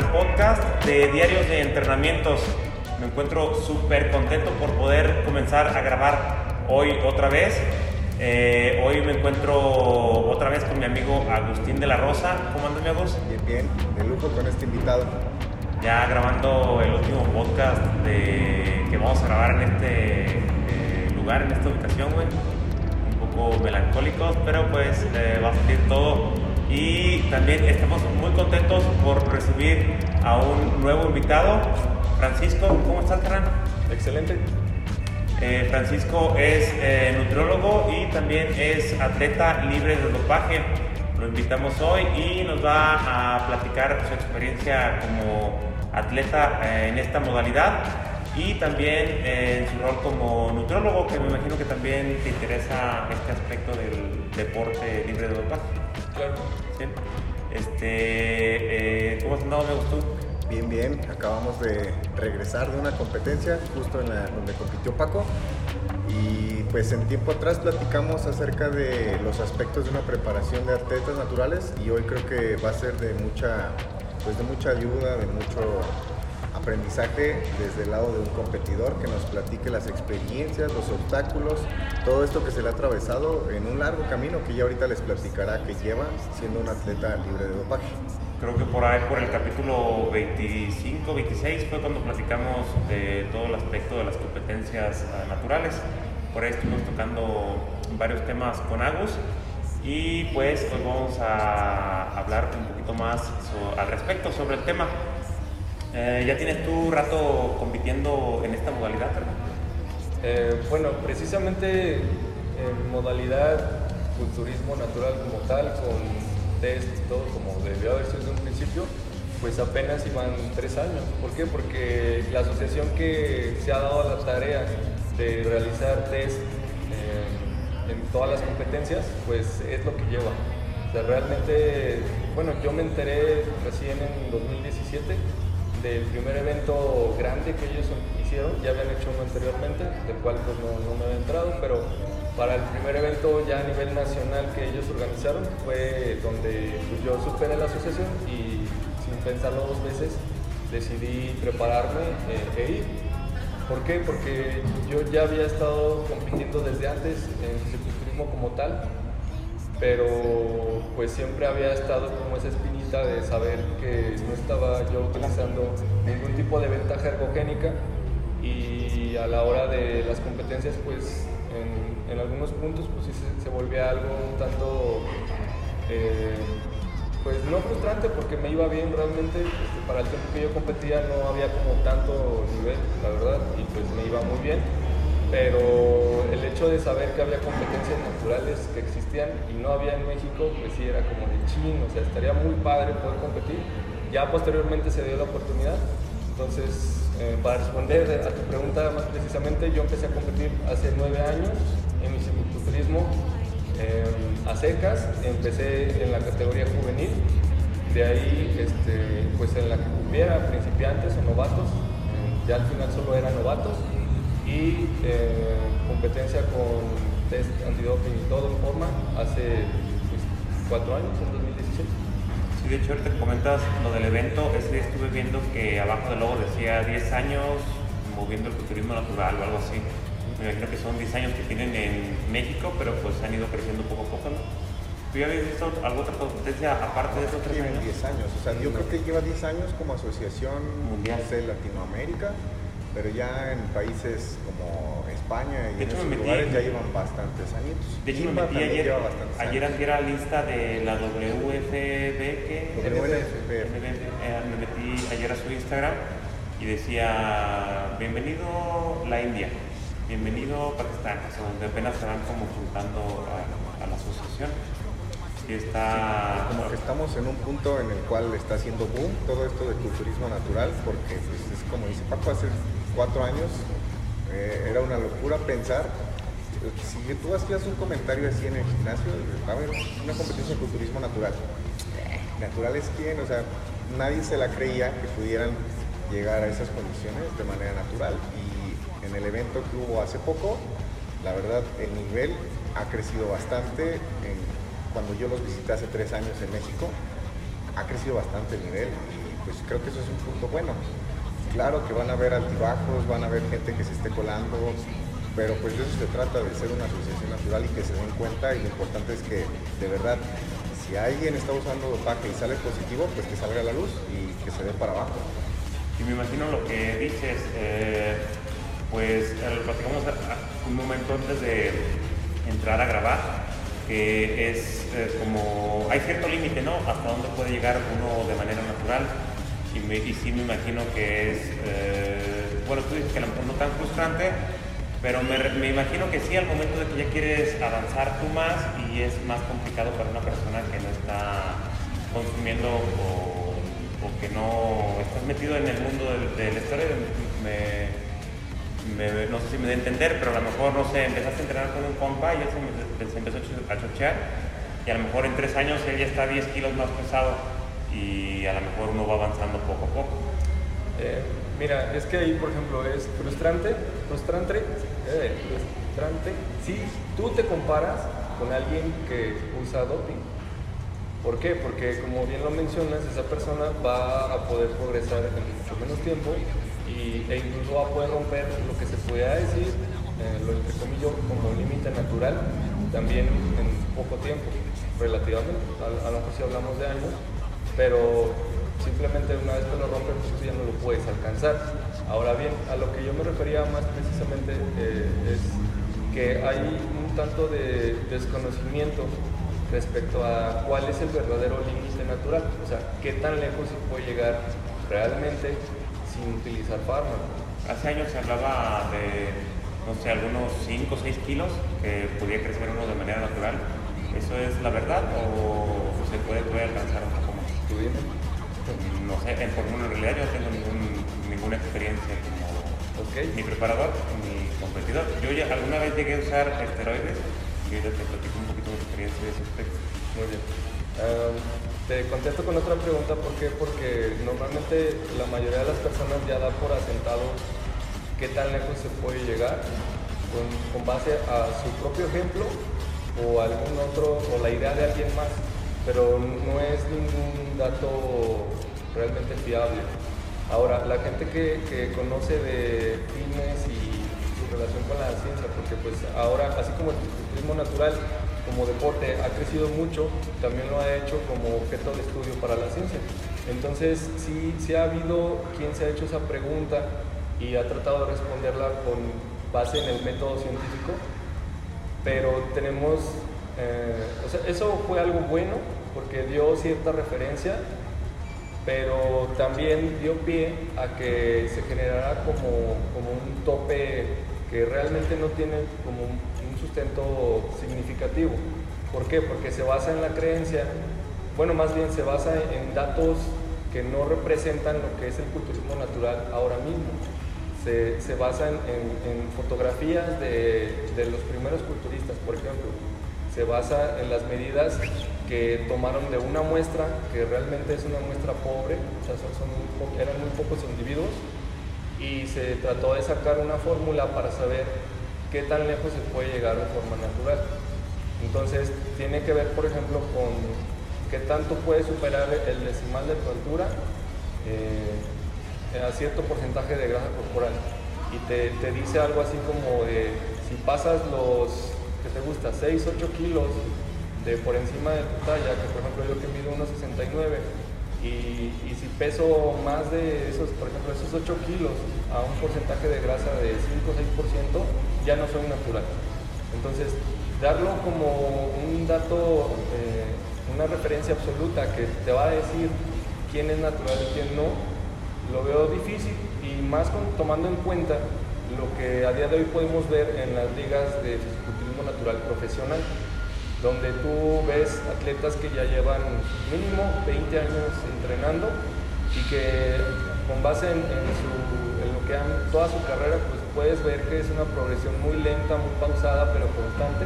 al podcast de Diarios de Entrenamientos. Me encuentro súper contento por poder comenzar a grabar hoy otra vez. Eh, hoy me encuentro otra vez con mi amigo Agustín de la Rosa. ¿Cómo andas, mi Agus? Bien, bien, de lujo con este invitado. Ya grabando el último podcast de, que vamos a grabar en este eh, lugar, en esta ubicación, güey. Un poco melancólicos, pero pues eh, va a salir todo y también estamos muy contentos por recibir a un nuevo invitado, Francisco. ¿Cómo estás, carnal? Excelente. Eh, Francisco es eh, nutriólogo y también es atleta libre de dopaje. Lo invitamos hoy y nos va a platicar su experiencia como atleta eh, en esta modalidad y también en su rol como nutriólogo, que me imagino que también te interesa este aspecto del deporte libre de dopaje. Claro. ¿Sí? Este, eh, ¿Cómo has andado, me gustó? Bien, bien. Acabamos de regresar de una competencia justo en la donde compitió Paco. Y pues en tiempo atrás platicamos acerca de los aspectos de una preparación de atletas naturales y hoy creo que va a ser de mucha, pues de mucha ayuda, de mucho aprendizaje desde el lado de un competidor que nos platique las experiencias, los obstáculos, todo esto que se le ha atravesado en un largo camino que ya ahorita les platicará que lleva siendo un atleta libre de dopaje. Creo que por ahí, por el capítulo 25, 26 fue cuando platicamos de todo el aspecto de las competencias uh, naturales. Por ahí estuvimos tocando varios temas con Agus y pues hoy vamos a hablar un poquito más al respecto sobre el tema. Eh, ¿Ya tienes tu rato compitiendo en esta modalidad, eh, bueno, precisamente en modalidad culturismo natural como tal, con test y todo como debió haber sido desde un principio, pues apenas iban tres años. ¿Por qué? Porque la asociación que se ha dado la tarea de realizar test eh, en todas las competencias, pues es lo que lleva. O sea, realmente, bueno, yo me enteré recién en 2017 del primer evento grande que ellos hicieron, ya habían hecho uno anteriormente, del cual pues no, no me había entrado, pero para el primer evento ya a nivel nacional que ellos organizaron fue donde pues, yo superé la asociación y sin pensarlo dos veces decidí prepararme eh, e ir. ¿Por qué? Porque yo ya había estado compitiendo desde antes en fisiculturismo como tal, pero pues siempre había estado como esa de saber que no estaba yo utilizando ningún tipo de ventaja ergogénica y a la hora de las competencias pues en, algunos puntos pues sí se, volvía algo un tanto eh, pues no frustrante porque me iba bien realmente este, para el tiempo que yo competía no había como tanto nivel la verdad y pues me iba muy bien. Pero el hecho de saber que había competencias naturales que existían y no había en México, pues sí era como chin, o sea, estaría muy padre poder competir. Ya posteriormente se dio la oportunidad, entonces eh, para responder a tu pregunta más precisamente, yo empecé a competir hace nueve años en mi cicloturismo eh, a secas, empecé en la categoría juvenil, de ahí este, pues en la que cupiera principiantes o novatos, ya al final solo eran novatos. Y eh, competencia con test antidoping y todo en forma hace cuatro años, en 2016. Sí, de hecho ahorita comentas lo del evento, ese día estuve viendo que abajo del logo decía 10 años moviendo el culturismo natural o algo así. Me imagino que son 10 años que tienen en México, pero pues han ido creciendo poco a poco, ¿no? ¿Tú ya habías visto alguna otra competencia aparte de esos tres Tienen años? 10 años, o sea, yo creo que lleva 10 años como asociación Mundial. de Latinoamérica, pero ya en países como España y De en hecho, esos me metí lugares ya llevan bastantes años. De hecho, me Imba metí ayer, ayer antier a la lista de la WFB, que eh, me metí ayer a su Instagram y decía, bienvenido la India, bienvenido Pakistán, o sea, donde apenas se van como juntando a, a la asociación. Está... Como que estamos en un punto en el cual está haciendo boom todo esto de culturismo natural, porque pues, es como dice Paco, hace cuatro años eh, era una locura pensar, si tú hacías un comentario así en el gimnasio, a haber una competencia de culturismo natural. ¿Natural es quién? O sea, nadie se la creía que pudieran llegar a esas condiciones de manera natural. Y en el evento que hubo hace poco, la verdad, el nivel ha crecido bastante. Cuando yo los visité hace tres años en México, ha crecido bastante el nivel y pues creo que eso es un punto bueno. Claro que van a haber altibajos, van a haber gente que se esté colando, pero pues eso se trata, de ser una asociación natural y que se den cuenta y lo importante es que de verdad si alguien está usando dopaje y sale positivo, pues que salga la luz y que se dé para abajo. Y me imagino lo que dices, eh, pues eh, lo platicamos un momento antes de entrar a grabar, que es eh, como, hay cierto límite, ¿no? Hasta dónde puede llegar uno de manera natural. Y, me, sí me imagino que es, bueno, tú dices que a lo mejor no tan frustrante, pero me, me, imagino que sí, al momento de que ya quieres avanzar tú más y es más complicado para una persona que no está consumiendo o que no estás metido en el mundo del, del historia, no sé si me da a entender, pero a lo mejor, no sé, empezaste a entrenar con un compa y él se, empezó a chochear y a lo mejor en tres años él ya está 10 kilos más pesado y a lo mejor uno va avanzando poco a poco. Eh, mira, es que ahí, por ejemplo, es frustrante, frustrante, eh, frustrante, si tú te comparas con alguien que usa doping ¿Por qué? Porque como bien lo mencionas, esa persona va a poder progresar en mucho menos tiempo y, e incluso va a poder romper lo que se pueda decir, eh, lo entre comillas, como límite natural, también en poco tiempo, relativamente. A, lo mejor si hablamos de años, pero simplemente una vez que lo rompes, pues ya no lo puedes alcanzar. Ahora bien, a lo que yo me refería más precisamente eh, es que hay un tanto de desconocimiento respecto a cuál es el verdadero límite natural, o sea, qué tan lejos se puede llegar realmente sin utilizar fármacos. Hace años se hablaba de, no sé, algunos 5 o 6 kilos que podía crecer uno de manera natural. ¿Eso es la verdad o se puede, alcanzar un poco No sé, en, por en realidad yo no tengo ningún, ninguna experiencia como ni preparador ni competidor. Yo ya alguna vez llegué a usar esteroides y te platico un poquito de experiencia de ese aspecto. Muy bien. te contesto con otra pregunta, ¿por qué? Porque normalmente la mayoría de las personas ya da por asentado qué tan lejos se puede llegar con, con base a su propio ejemplo o algún otro, o la idea de alguien más, pero no es ningún dato realmente fiable. Ahora, la gente que, que conoce de fitness y relación con la ciencia, porque pues ahora, así como el ciclismo natural como deporte ha crecido mucho, también lo ha hecho como objeto de estudio para la ciencia. Entonces, sí, sí ha habido quien se ha hecho esa pregunta y ha tratado de responderla con base en el método científico, pero tenemos, eh, o sea, eso fue algo bueno porque dio cierta referencia pero también dio pie a que se generara como, como un tope que realmente no tiene como un, sustento significativo. ¿Por qué? Porque se basa en la creencia, bueno, más bien se basa en datos que no representan lo que es el culturismo natural ahora mismo. Se, se basa en, fotografías de, de, los primeros culturistas, por ejemplo. Se basa en las medidas que tomaron de una muestra, que realmente es una muestra pobre, eran muy pocos individuos, y se trató de sacar una fórmula para saber qué tan lejos se puede llegar de forma natural. Entonces, tiene que ver, por ejemplo, con qué tanto puede superar el decimal de tu altura eh, a cierto porcentaje de grasa corporal. Y te, te, dice algo así como de si pasas los, te gusta? 6, 8 kilos de por encima de tu talla, que por ejemplo yo que mido 1,69 y, si peso más de esos, por ejemplo, esos 8 kilos a un porcentaje de grasa de 5 o 6%, ya no soy natural. Entonces, darlo como un dato, eh, una referencia absoluta que te va a decir quién es natural y quién no, lo veo difícil y más tomando en cuenta lo que a día de hoy podemos ver en las ligas de fisiculturismo natural profesional donde tú ves atletas que ya llevan mínimo 20 años entrenando y que con base en, lo que han toda su carrera, pues puedes ver que es una progresión muy lenta, muy pausada, pero constante,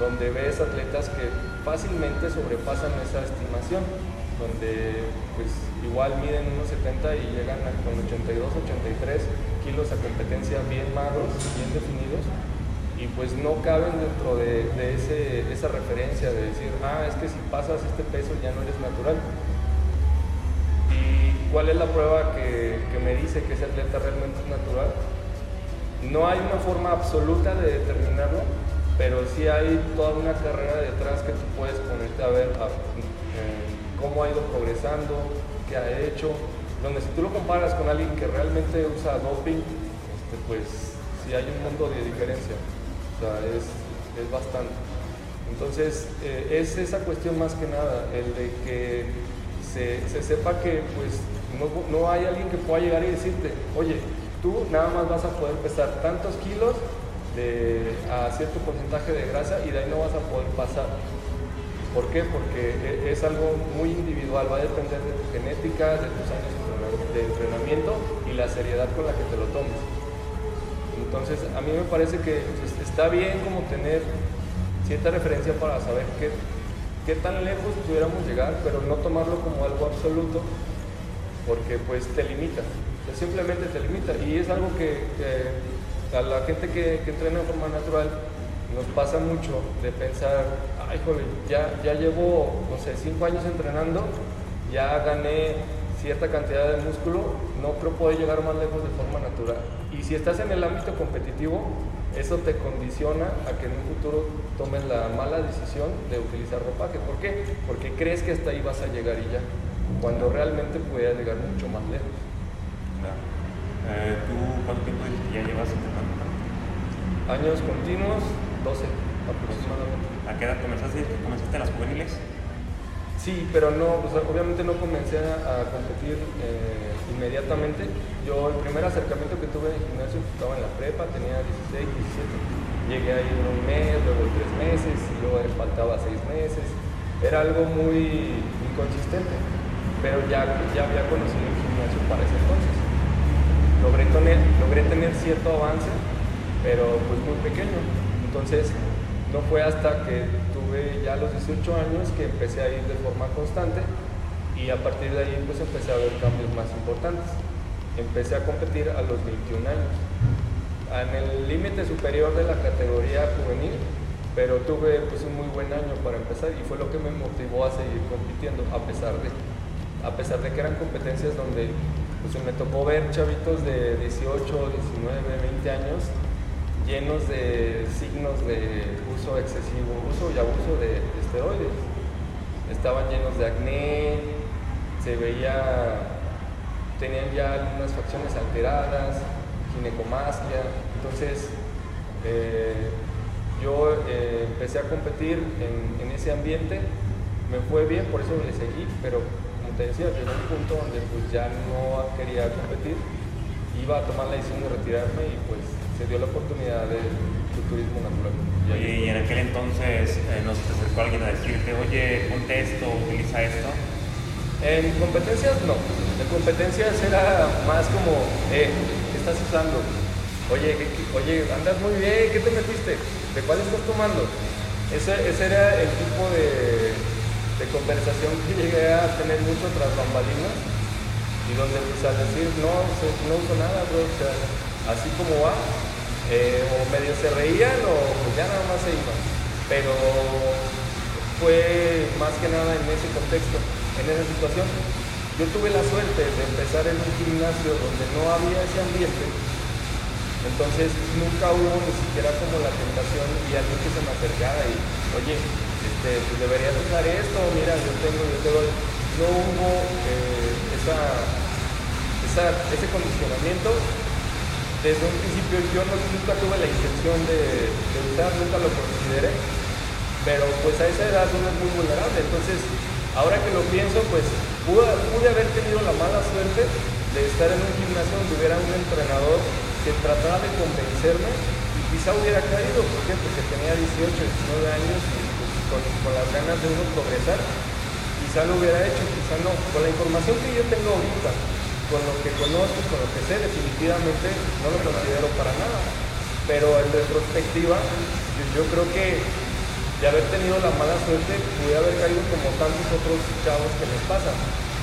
donde ves atletas que fácilmente sobrepasan esa estimación, donde pues igual miden unos 70 y llegan con 82, 83 kilos a competencia bien magros, bien definidos, y pues no caben dentro de, esa referencia de decir, ah, es que si pasas este peso ya no eres natural. ¿Y cuál es la prueba que, me dice que ese atleta realmente es natural? No hay una forma absoluta de determinarlo, pero sí hay toda una carrera detrás que tú puedes ponerte a ver eh, cómo ha ido progresando, qué ha hecho, donde si tú lo comparas con alguien que realmente usa doping, este, pues sí hay un mundo de diferencia, o sea, es, es bastante. Entonces, eh, es esa cuestión más que nada, el de que se, se sepa que pues no, no, hay alguien que pueda llegar y decirte, oye, tú nada más vas a poder pesar tantos kilos de, a cierto porcentaje de grasa y de ahí no vas a poder pasar. ¿Por qué? Porque e, es algo muy individual, va a depender de tu genética, de tus años de entrenamiento y la seriedad con la que te lo tomes. Entonces, a mí me parece que pues, está bien como tener cierta referencia para saber qué, qué tan lejos pudiéramos llegar, pero no tomarlo como algo absoluto, porque pues te limita, simplemente te limita. Y es algo que, a la gente que, que, entrena de forma natural nos pasa mucho de pensar, ay joder, ya, ya llevo, no sé, cinco años entrenando, ya gané cierta cantidad de músculo, no creo poder llegar más lejos de forma natural. Y si estás en el ámbito competitivo, eso te condiciona a que en un futuro tomes la mala decisión de utilizar ropaje. ¿Por qué? Porque crees que hasta ahí vas a llegar y ya, cuando realmente puedes llegar mucho más lejos. Eh, ¿Tú cuánto tiempo ya llevas entrenando? Años continuos, 12 aproximadamente. ¿A qué edad comenzaste? ¿Comenzaste en las juveniles? Sí, pero no, obviamente no comencé a, competir eh, inmediatamente. Yo el primer acercamiento que tuve en el gimnasio estaba en la prepa, tenía 16, 17. Llegué ahí un mes, luego tres meses, y luego faltaba seis meses. Era algo muy inconsistente, pero ya, ya había conocido el gimnasio para ese entonces. Logré tener, logré tener cierto avance, pero pues muy pequeño. Entonces, no fue hasta que ya los 18 años que empecé a ir de forma constante y a partir de ahí pues empecé a ver cambios más importantes. Empecé a competir a los 21 años, en el límite superior de la categoría juvenil, pero tuve pues un muy buen año para empezar y fue lo que me motivó a seguir compitiendo a pesar de, a pesar de que eran competencias donde pues me tocó ver chavitos de 18, 19, 20 años llenos de signos de uso excesivo, uso y abuso de, esteroides. Estaban llenos de acné, se veía, tenían ya algunas facciones alteradas, ginecomastia. Entonces, eh, yo eh, empecé a competir en, ese ambiente, me fue bien, por eso le seguí, pero como te decía, llegó un punto donde pues ya no quería competir, iba a tomar la decisión de retirarme y pues se dio la oportunidad del turismo natural. Oye, y en aquel entonces eh, nos acercó alguien a decirte, oye, ponte esto, utiliza esto. En competencias no. En competencias era más como, eh, ¿qué estás usando? Oye, oye, andas muy bien, ¿qué te metiste? ¿De cuál estás tomando? Ese, ese era el tipo de, de, conversación que llegué a tener mucho tras bambalinas y donde pues al decir, no, no uso nada, bro, o sea, así como va, eh, o medio se reían o pues ya nada más se iban. Pero fue más que nada en ese contexto, en esa situación. Yo tuve la suerte de empezar en un gimnasio donde no había ese ambiente, entonces nunca hubo ni siquiera como la tentación y alguien que se me acercara y, oye, este, pues deberías usar esto, mira, yo tengo, yo te doy. No hubo eh, esa, ese condicionamiento desde un principio yo nunca tuve la intención de, usar, nunca lo consideré, pero pues a esa edad uno es muy vulnerable, entonces ahora que lo pienso, pues pude, haber tenido la mala suerte de estar en un gimnasio donde hubiera un entrenador que tratara de convencerme y quizá hubiera caído, ¿por qué? Porque tenía 18, 19 años y pues, con, las ganas de uno progresar, quizá lo hubiera hecho, quizá no. Con la información que yo tengo ahorita, con lo que conozco, con lo que sé, definitivamente no lo considero para nada. Pero en retrospectiva, yo, creo que de haber tenido la mala suerte, pude haber caído como tantos otros chavos que les pasa.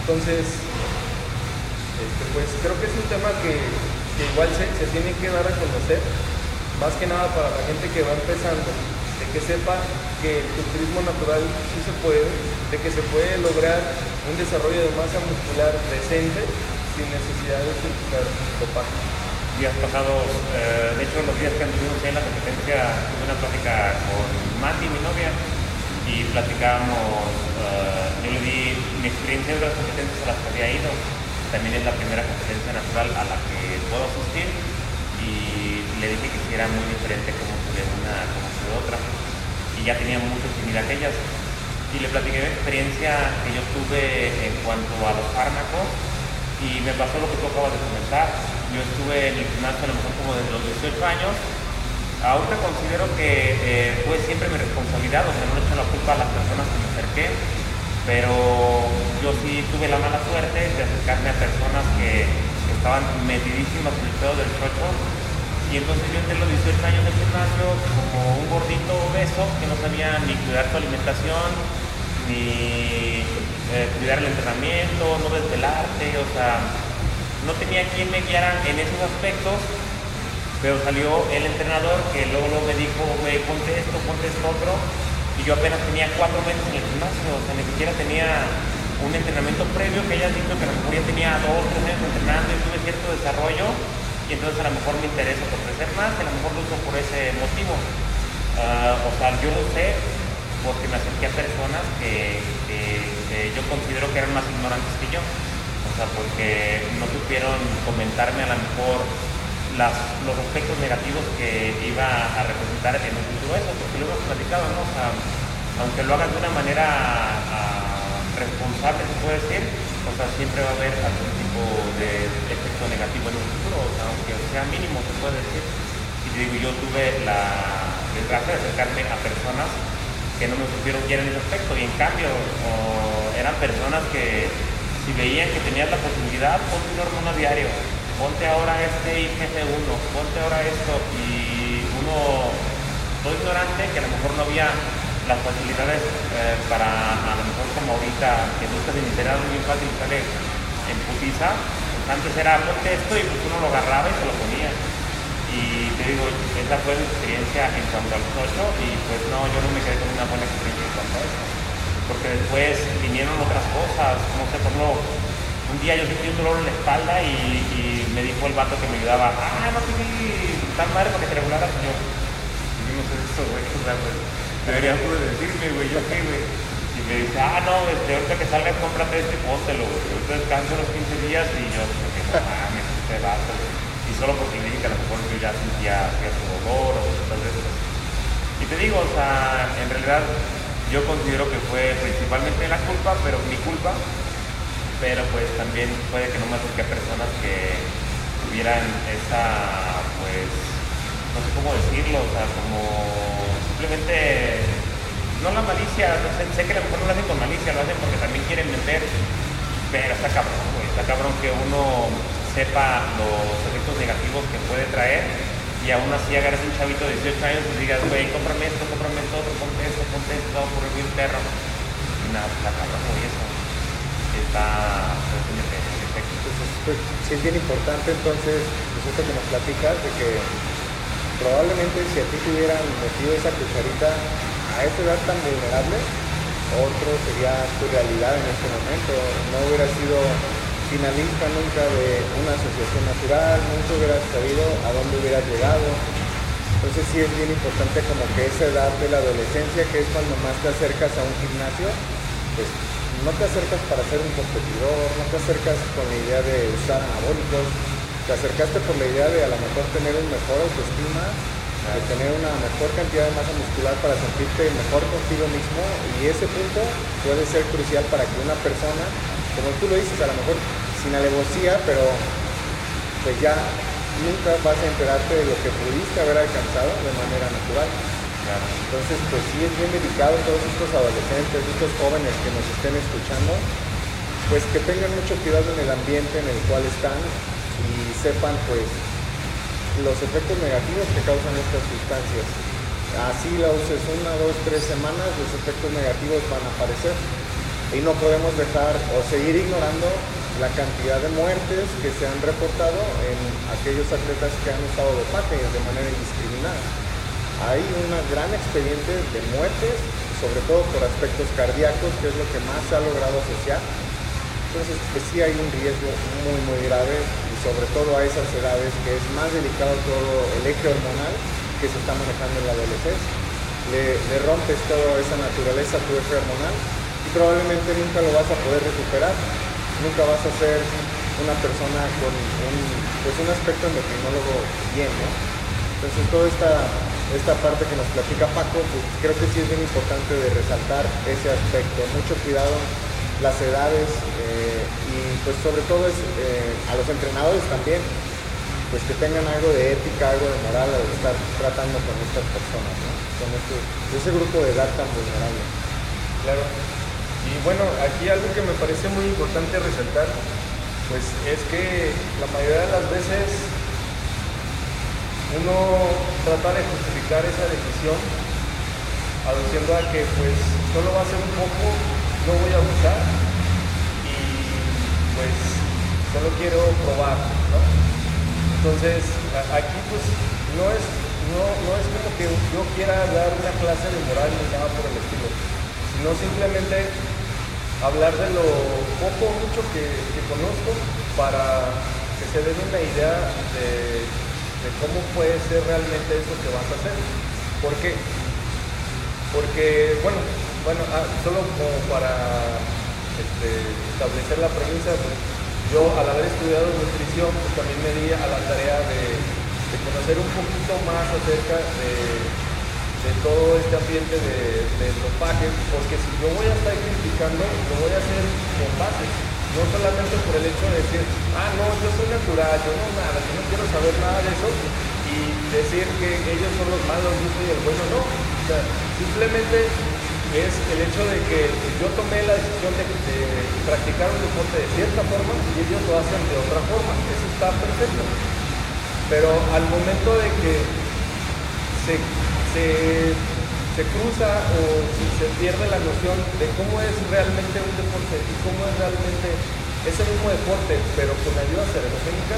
Entonces, este, pues creo que es un tema que, igual se, se, tiene que dar a conocer, más que nada para la gente que va empezando, de que sepa que el culturismo natural sí se puede, de que se puede lograr un desarrollo de masa muscular decente sin necesidad de utilizar. Días pasados, eh, de hecho los días que anduvimos en la competencia, tuve una plática con Mati, mi novia, y platicábamos, eh, yo le di mi experiencia de las competencias a las que había ido, también es la primera competencia natural a la que puedo asistir, y le dije que si era muy diferente como se ve una como se ve otra, y ya tenía mucho similar a aquellas. Y le platiqué mi experiencia que yo tuve en cuanto a los fármacos, y me pasó lo que tú acabas de comentar. Yo estuve en el gimnasio a lo mejor como desde los 18 años. Ahorita considero que eh, fue siempre mi responsabilidad, o sea, no le echo la culpa a las personas que me acerqué, pero yo sí tuve la mala suerte de acercarme a personas que estaban metidísimas en el pedo del chocho y entonces yo entré los 18 años del gimnasio como un gordito obeso que no sabía ni cuidar su alimentación, ni eh, cuidar el entrenamiento, no desvelarte, o sea, no tenía quien me guiara en esos aspectos, pero salió el entrenador que luego, me dijo, güey, ponte esto, ponte esto otro, y yo apenas tenía cuatro meses en el gimnasio, o sea, ni siquiera tenía un entrenamiento previo que hayas dicho que a lo mejor ya tenía dos, tres meses entrenando y tuve cierto desarrollo, y entonces a lo mejor me interesa por más, a lo mejor lo uso por ese motivo. Ah, o sea, yo lo sé porque me acerqué a personas que, yo considero que eran más ignorantes que yo. O sea, porque no supieron comentarme a lo mejor los aspectos negativos que iba a representar en un futuro eso, porque lo hemos platicado, ¿no? O sea, aunque lo hagan de una manera ah, responsable, se puede decir, o sea, siempre va a haber algún tipo de efecto negativo en un futuro, o sea, aunque sea mínimo, se puede decir. Y digo, yo tuve la desgracia de acercarme a personas que no me supieron quién en ese aspecto y en cambio eran personas que si veían que tenías la posibilidad, ponte un hormona diario, ponte ahora este IGF-1, ponte ahora esto y uno todo ignorante que a lo mejor no había las facilidades eh, para a lo mejor como ahorita que buscas en internet muy fácil sale en putiza, antes era ponte esto y pues uno lo agarraba y se lo ponía digo, esa fue mi experiencia en cuanto al socio y pues no, yo no me quedé con una buena experiencia en cuanto a eso. Porque después vinieron otras cosas, no sé, por ejemplo, un día yo sentí un dolor en la espalda y, me dijo el vato que me ayudaba, ah, no te vi tan madre para que te regulara, señor. Y yo no sé eso, güey, o sea, pues, decirme, güey, yo qué, güey. Y me dice, ah, no, este, ahorita que salgas, cómprate este, póntelo, güey. Ahorita descanso los 15 días y yo, que no mames, este vato, solo porque le dije a lo mejor yo ya sentía cierto dolor o de esas. Y te digo, o sea, en realidad yo considero que fue principalmente la culpa, pero mi culpa, pero pues también puede que no me acerque a personas que tuvieran esa, pues, no sé cómo decirlo, o sea, como simplemente, no la malicia, sé que a lo mejor no lo hacen con malicia, lo hacen porque también quieren vender, pero está cabrón, güey, está cabrón que uno sepa los efectos negativos que puede traer y aún así agarres un chavito de 18 años y digas, güey, cómprame esto, cómprame esto, otro, ponte esto, ponte esto, vamos por el perro. Y nada, la cabrón, y eso está entonces, pues, sí es bien importante entonces, pues esto que nos platicas de que probablemente si a ti te hubieran metido esa cucharita a esta edad tan vulnerable, otro sería tu realidad en este momento. No hubiera sido finalista nunca de una asociación natural, nunca hubieras sabido a dónde hubieras llegado. Entonces sí es bien importante como que esa edad de la adolescencia, que es cuando más te acercas a un gimnasio, pues no te acercas para ser un competidor, no te acercas con la idea de usar anabólicos, te acercaste por la idea de a lo mejor tener un mejor autoestima, de tener una mejor cantidad de masa muscular para sentirte mejor contigo mismo y ese punto puede ser crucial para que una persona, como tú lo dices, a lo mejor sin alevosía, pero pues ya nunca vas a enterarte de lo que pudiste haber alcanzado de manera natural. Entonces, pues sí es bien delicado todos estos adolescentes, estos jóvenes que nos estén escuchando, pues que tengan mucho cuidado en el ambiente en el cual están y sepan pues los efectos negativos que causan estas sustancias. Así la uses una, dos, tres semanas, los efectos negativos van a aparecer y no podemos dejar o seguir ignorando la cantidad de muertes que se han reportado en aquellos atletas que han usado dopaje de manera indiscriminada. hay un gran expediente de muertes, sobre todo por aspectos cardíacos, que es lo que más se ha logrado asociar. Entonces, pues sí hay un riesgo muy, muy grave y sobre todo a esas edades que es más delicado todo el eje hormonal que se está manejando en la adolescencia. Le, le rompes toda esa naturaleza tu eje hormonal y probablemente nunca lo vas a poder recuperar, nunca vas a ser una persona con un, pues un aspecto endocrinólogo bien, ¿no? Entonces toda esta esta parte que nos platica Paco, pues creo que sí es bien importante de resaltar ese aspecto. Mucho cuidado las edades eh, y pues sobre todo es eh, a los entrenadores también, pues que tengan algo de ética, algo de moral al estar tratando con estas personas, con este, ese grupo de edad tan vulnerable. Claro. Y bueno, aquí algo que me parece muy importante resaltar, pues es que la mayoría de las veces uno trata de justificar esa decisión aduciendo a que pues solo va a ser un poco, no voy a buscar y pues solo quiero probar, ¿no? Entonces aquí pues no es, no, no es como que yo quiera dar una clase de moral ni nada por el estilo, sino simplemente hablar de lo poco o mucho que, conozco para que se den una idea de de cómo puede ser realmente eso que vas a hacer. ¿Por qué? Porque, bueno, bueno, ah, solo como para este, establecer la premisa, yo al haber estudiado nutrición, pues también me di a la tarea de, conocer un poquito más acerca de, todo este ambiente de, los dopaje, porque si yo voy a estar criticando, lo voy a hacer con base no solamente por el hecho de decir, ah, no, yo soy natural, yo no nada, yo no quiero saber nada de eso y decir que ellos son los malos, yo soy el bueno, no. O sea, simplemente es el hecho de que yo tomé la decisión de, practicar un deporte de cierta forma y ellos lo hacen de otra forma. Eso está perfecto. Pero al momento de que se, se se cruza o se pierde la noción de cómo es realmente un deporte y cómo es realmente ese mismo deporte, pero con ayuda cerebrogénica,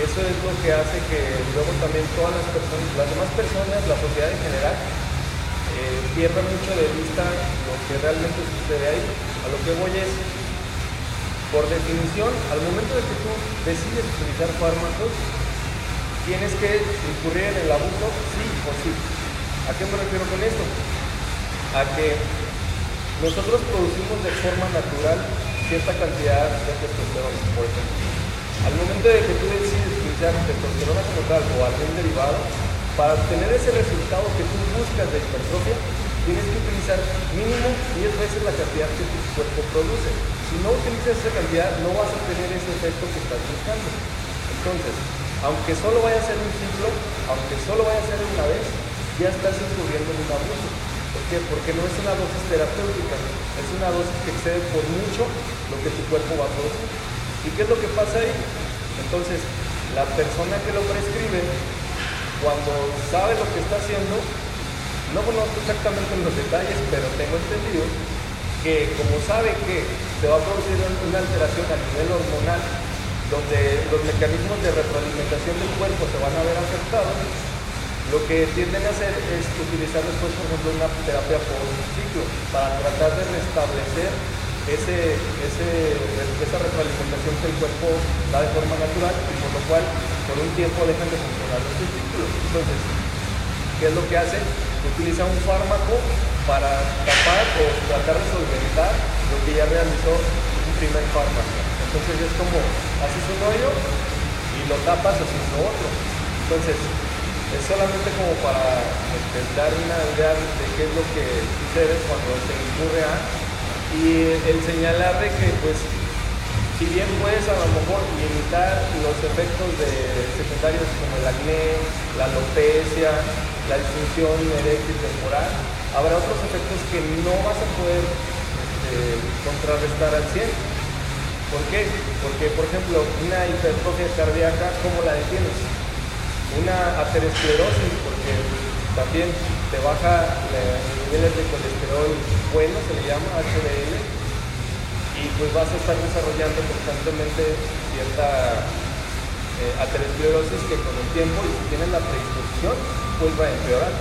eso es lo que hace que luego también todas las personas, las demás personas, la sociedad en general, eh, pierdan mucho de vista lo que realmente sucede ahí. A lo que voy es, por definición, al momento de que tú decides utilizar fármacos, tienes que incurrir en el abuso sí o sí. ¿A qué me refiero con esto? A que nosotros producimos de forma natural cierta cantidad de testosterona, por ejemplo. Al momento de que tú decides utilizar testosterona como tal o algún derivado, para obtener ese resultado que tú buscas de hipertrofia, tienes que utilizar mínimo 10 veces la cantidad que tu cuerpo produce. Si no utilizas esa cantidad, no vas a tener ese efecto que estás buscando. Entonces, aunque solo vaya a ser un ciclo, aunque solo vaya a ser una vez, ya estás incurriendo en un abuso. ¿Por qué? Porque no es una dosis terapéutica, es una dosis que excede por mucho lo que tu cuerpo va a producir. ¿Y qué es lo que pasa ahí? Entonces, la persona que lo prescribe, cuando sabe lo que está haciendo, no conozco exactamente los detalles, pero tengo entendido que como sabe que se va a producir una alteración a nivel hormonal, donde los mecanismos de retroalimentación del cuerpo se van a ver afectados, lo que tienden a hacer es utilizar después, por ejemplo, una terapia por ciclo para tratar de restablecer ese, esa retroalimentación que el cuerpo da de forma natural y por lo cual por un tiempo dejan de funcionar los ciclos. Entonces, ¿qué es lo que hace? Utiliza un fármaco para tapar o tratar de solventar lo que ya realizó un primer fármaco. Entonces es como haces un hoyo y lo tapas haciendo otro. Entonces, es solamente como para dar una idea de qué es lo que sucede cuando se incurre a y el señalar de que pues si bien puedes a lo mejor limitar los efectos de secundarios como el acné, la alopecia, la disfunción eréctil temporal, habrá otros efectos que no vas a poder este, contrarrestar al 100. ¿Por qué? Porque, por ejemplo, una hipertrofia cardíaca, ¿cómo la detienes? Una aterosclerosis, porque también te baja los niveles de colesterol bueno, se le llama HDL, y pues vas a estar desarrollando constantemente cierta eh, aterosclerosis que con el tiempo y si tienen la predisposición, pues va a empeorar.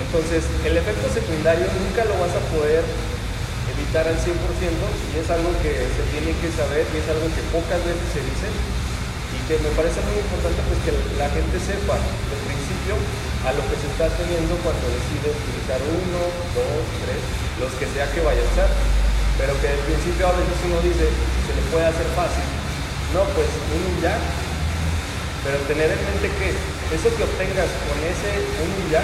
Entonces, el efecto secundario nunca lo vas a poder evitar al 100% y es algo que se tiene que saber y es algo que pocas veces se dice que me parece muy importante pues que la gente sepa de principio a lo que se está teniendo cuando decide utilizar uno, dos, tres, los que sea que vaya a usar. Pero que al principio a veces uno dice, se le puede hacer fácil. No, pues un ya, pero tener en mente que eso que obtengas con ese un ya,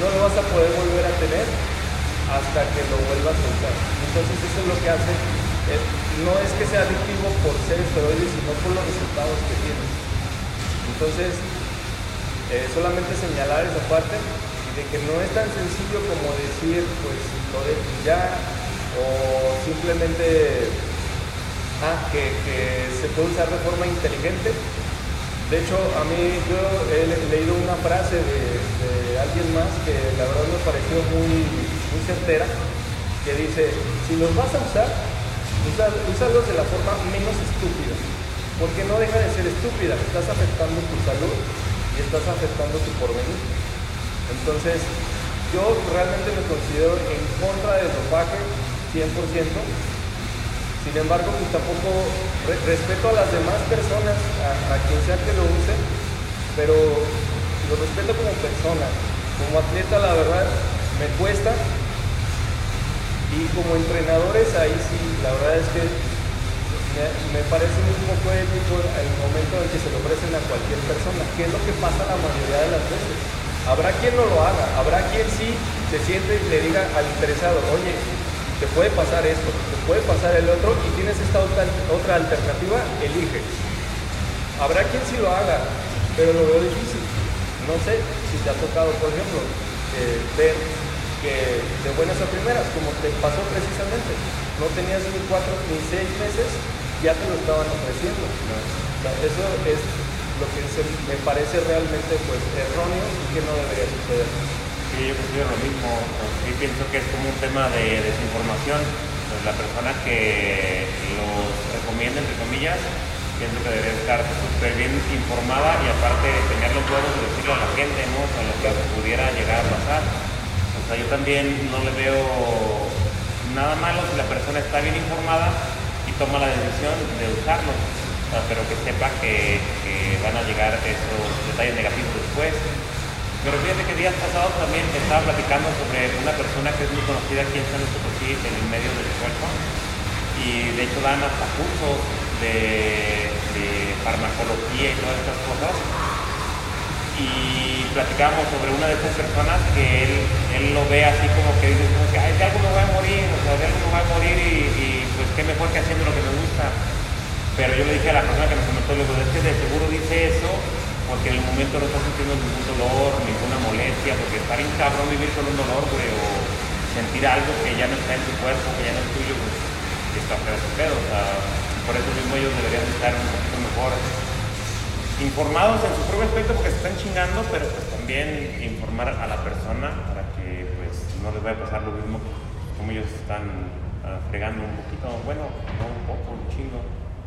no lo vas a poder volver a tener hasta que lo vuelvas a usar. Entonces eso es lo que hace, no es que sea adictivo por ser esteroides, sino por los resultados que tiene. Entonces, eh, solamente señalar esa parte de que no es tan sencillo como decir, pues lo de ya, o simplemente, ah, que, se puede usar de forma inteligente. De hecho, a mí yo he leído una frase de, de alguien más que la verdad me pareció muy muy certera, que dice, si los vas a usar, úsalos de la forma menos estúpida, porque no deja de ser estúpida, estás afectando tu salud y estás afectando tu porvenir. Entonces, yo realmente me considero en contra del dopaje 100%, sin embargo, pues tampoco respeto a las demás personas, a, a quien sea que lo use, pero lo respeto como persona. Como atleta, la verdad, me cuesta, y como entrenadores, ahí sí, la verdad es que me, parece un poco el momento en que se lo ofrecen a cualquier persona, que es lo que pasa la mayoría de las veces. Habrá quien no lo haga, habrá quien sí se siente y le diga al interesado, oye, te puede pasar esto, te puede pasar el otro y tienes esta otra, otra alternativa, elige. Habrá quien sí lo haga, pero lo veo difícil. No sé si te ha tocado, por ejemplo, eh, ver que de buenas a primeras, como te pasó precisamente, no tenías ni cuatro ni seis meses, ya te lo estaban ofreciendo. eso es lo que me parece realmente pues erróneo y que no debería suceder. Sí, yo considero lo mismo. Sí pienso que es como un tema de desinformación. Pues la persona que los recomienda, entre comillas, pienso que debería estar súper bien informada y aparte tener los huevos de decirle a la gente, ¿no? O lo que pudiera llegar a pasar sea, yo también no le veo nada malo si la persona está bien informada y toma la decisión de usarlo, pero que sepa que, van a llegar esos detalles negativos después. Pero fíjate que días pasados también estaba platicando sobre una persona que es muy conocida aquí en San Luis Potosí, en el medio del cuerpo, y de hecho dan hasta cursos de farmacología y todas estas cosas y platicamos sobre una de esas personas que él, él lo ve así como que dice, como que, Ay, de algo me voy a morir, o sea, de algo me voy a morir y, pues qué mejor que haciendo lo que me gusta. Pero yo le dije a la persona que me comentó, luego, es que de seguro dice eso porque en el momento no está sintiendo ningún dolor, ninguna molestia, porque está bien cabrón vivir con un dolor, o sentir algo que ya no está en tu cuerpo, que ya no es tuyo, pues está feo pedo. O sea, por eso mismo ellos deberían estar un poquito mejor informados en su propio aspecto porque se están chingando, pero pues también informar a la persona para que pues no les vaya a pasar lo mismo como ellos están uh, fregando un poquito, bueno, no un poco, un chingo.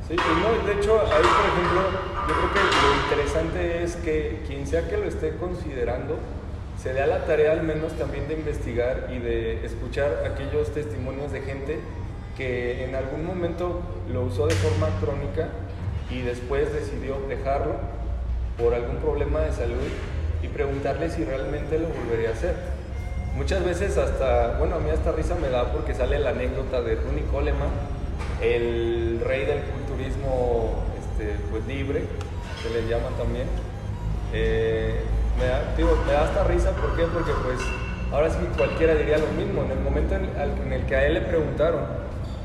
Sí, pues no, de hecho ahí por ejemplo yo creo que lo interesante es que quien sea que lo esté considerando se dé a la tarea al menos también de investigar y de escuchar aquellos testimonios de gente que en algún momento lo usó de forma crónica y después decidió dejarlo por algún problema de salud y preguntarle si realmente lo volvería a hacer. Muchas veces hasta, bueno, a mí hasta risa me da porque sale la anécdota de Ronnie Coleman, el rey del culturismo este, pues, libre, se le llama también. Eh, me, da, me da hasta risa, ¿por qué? Porque pues ahora sí cualquiera diría lo mismo. En el momento en, en el que a él le preguntaron,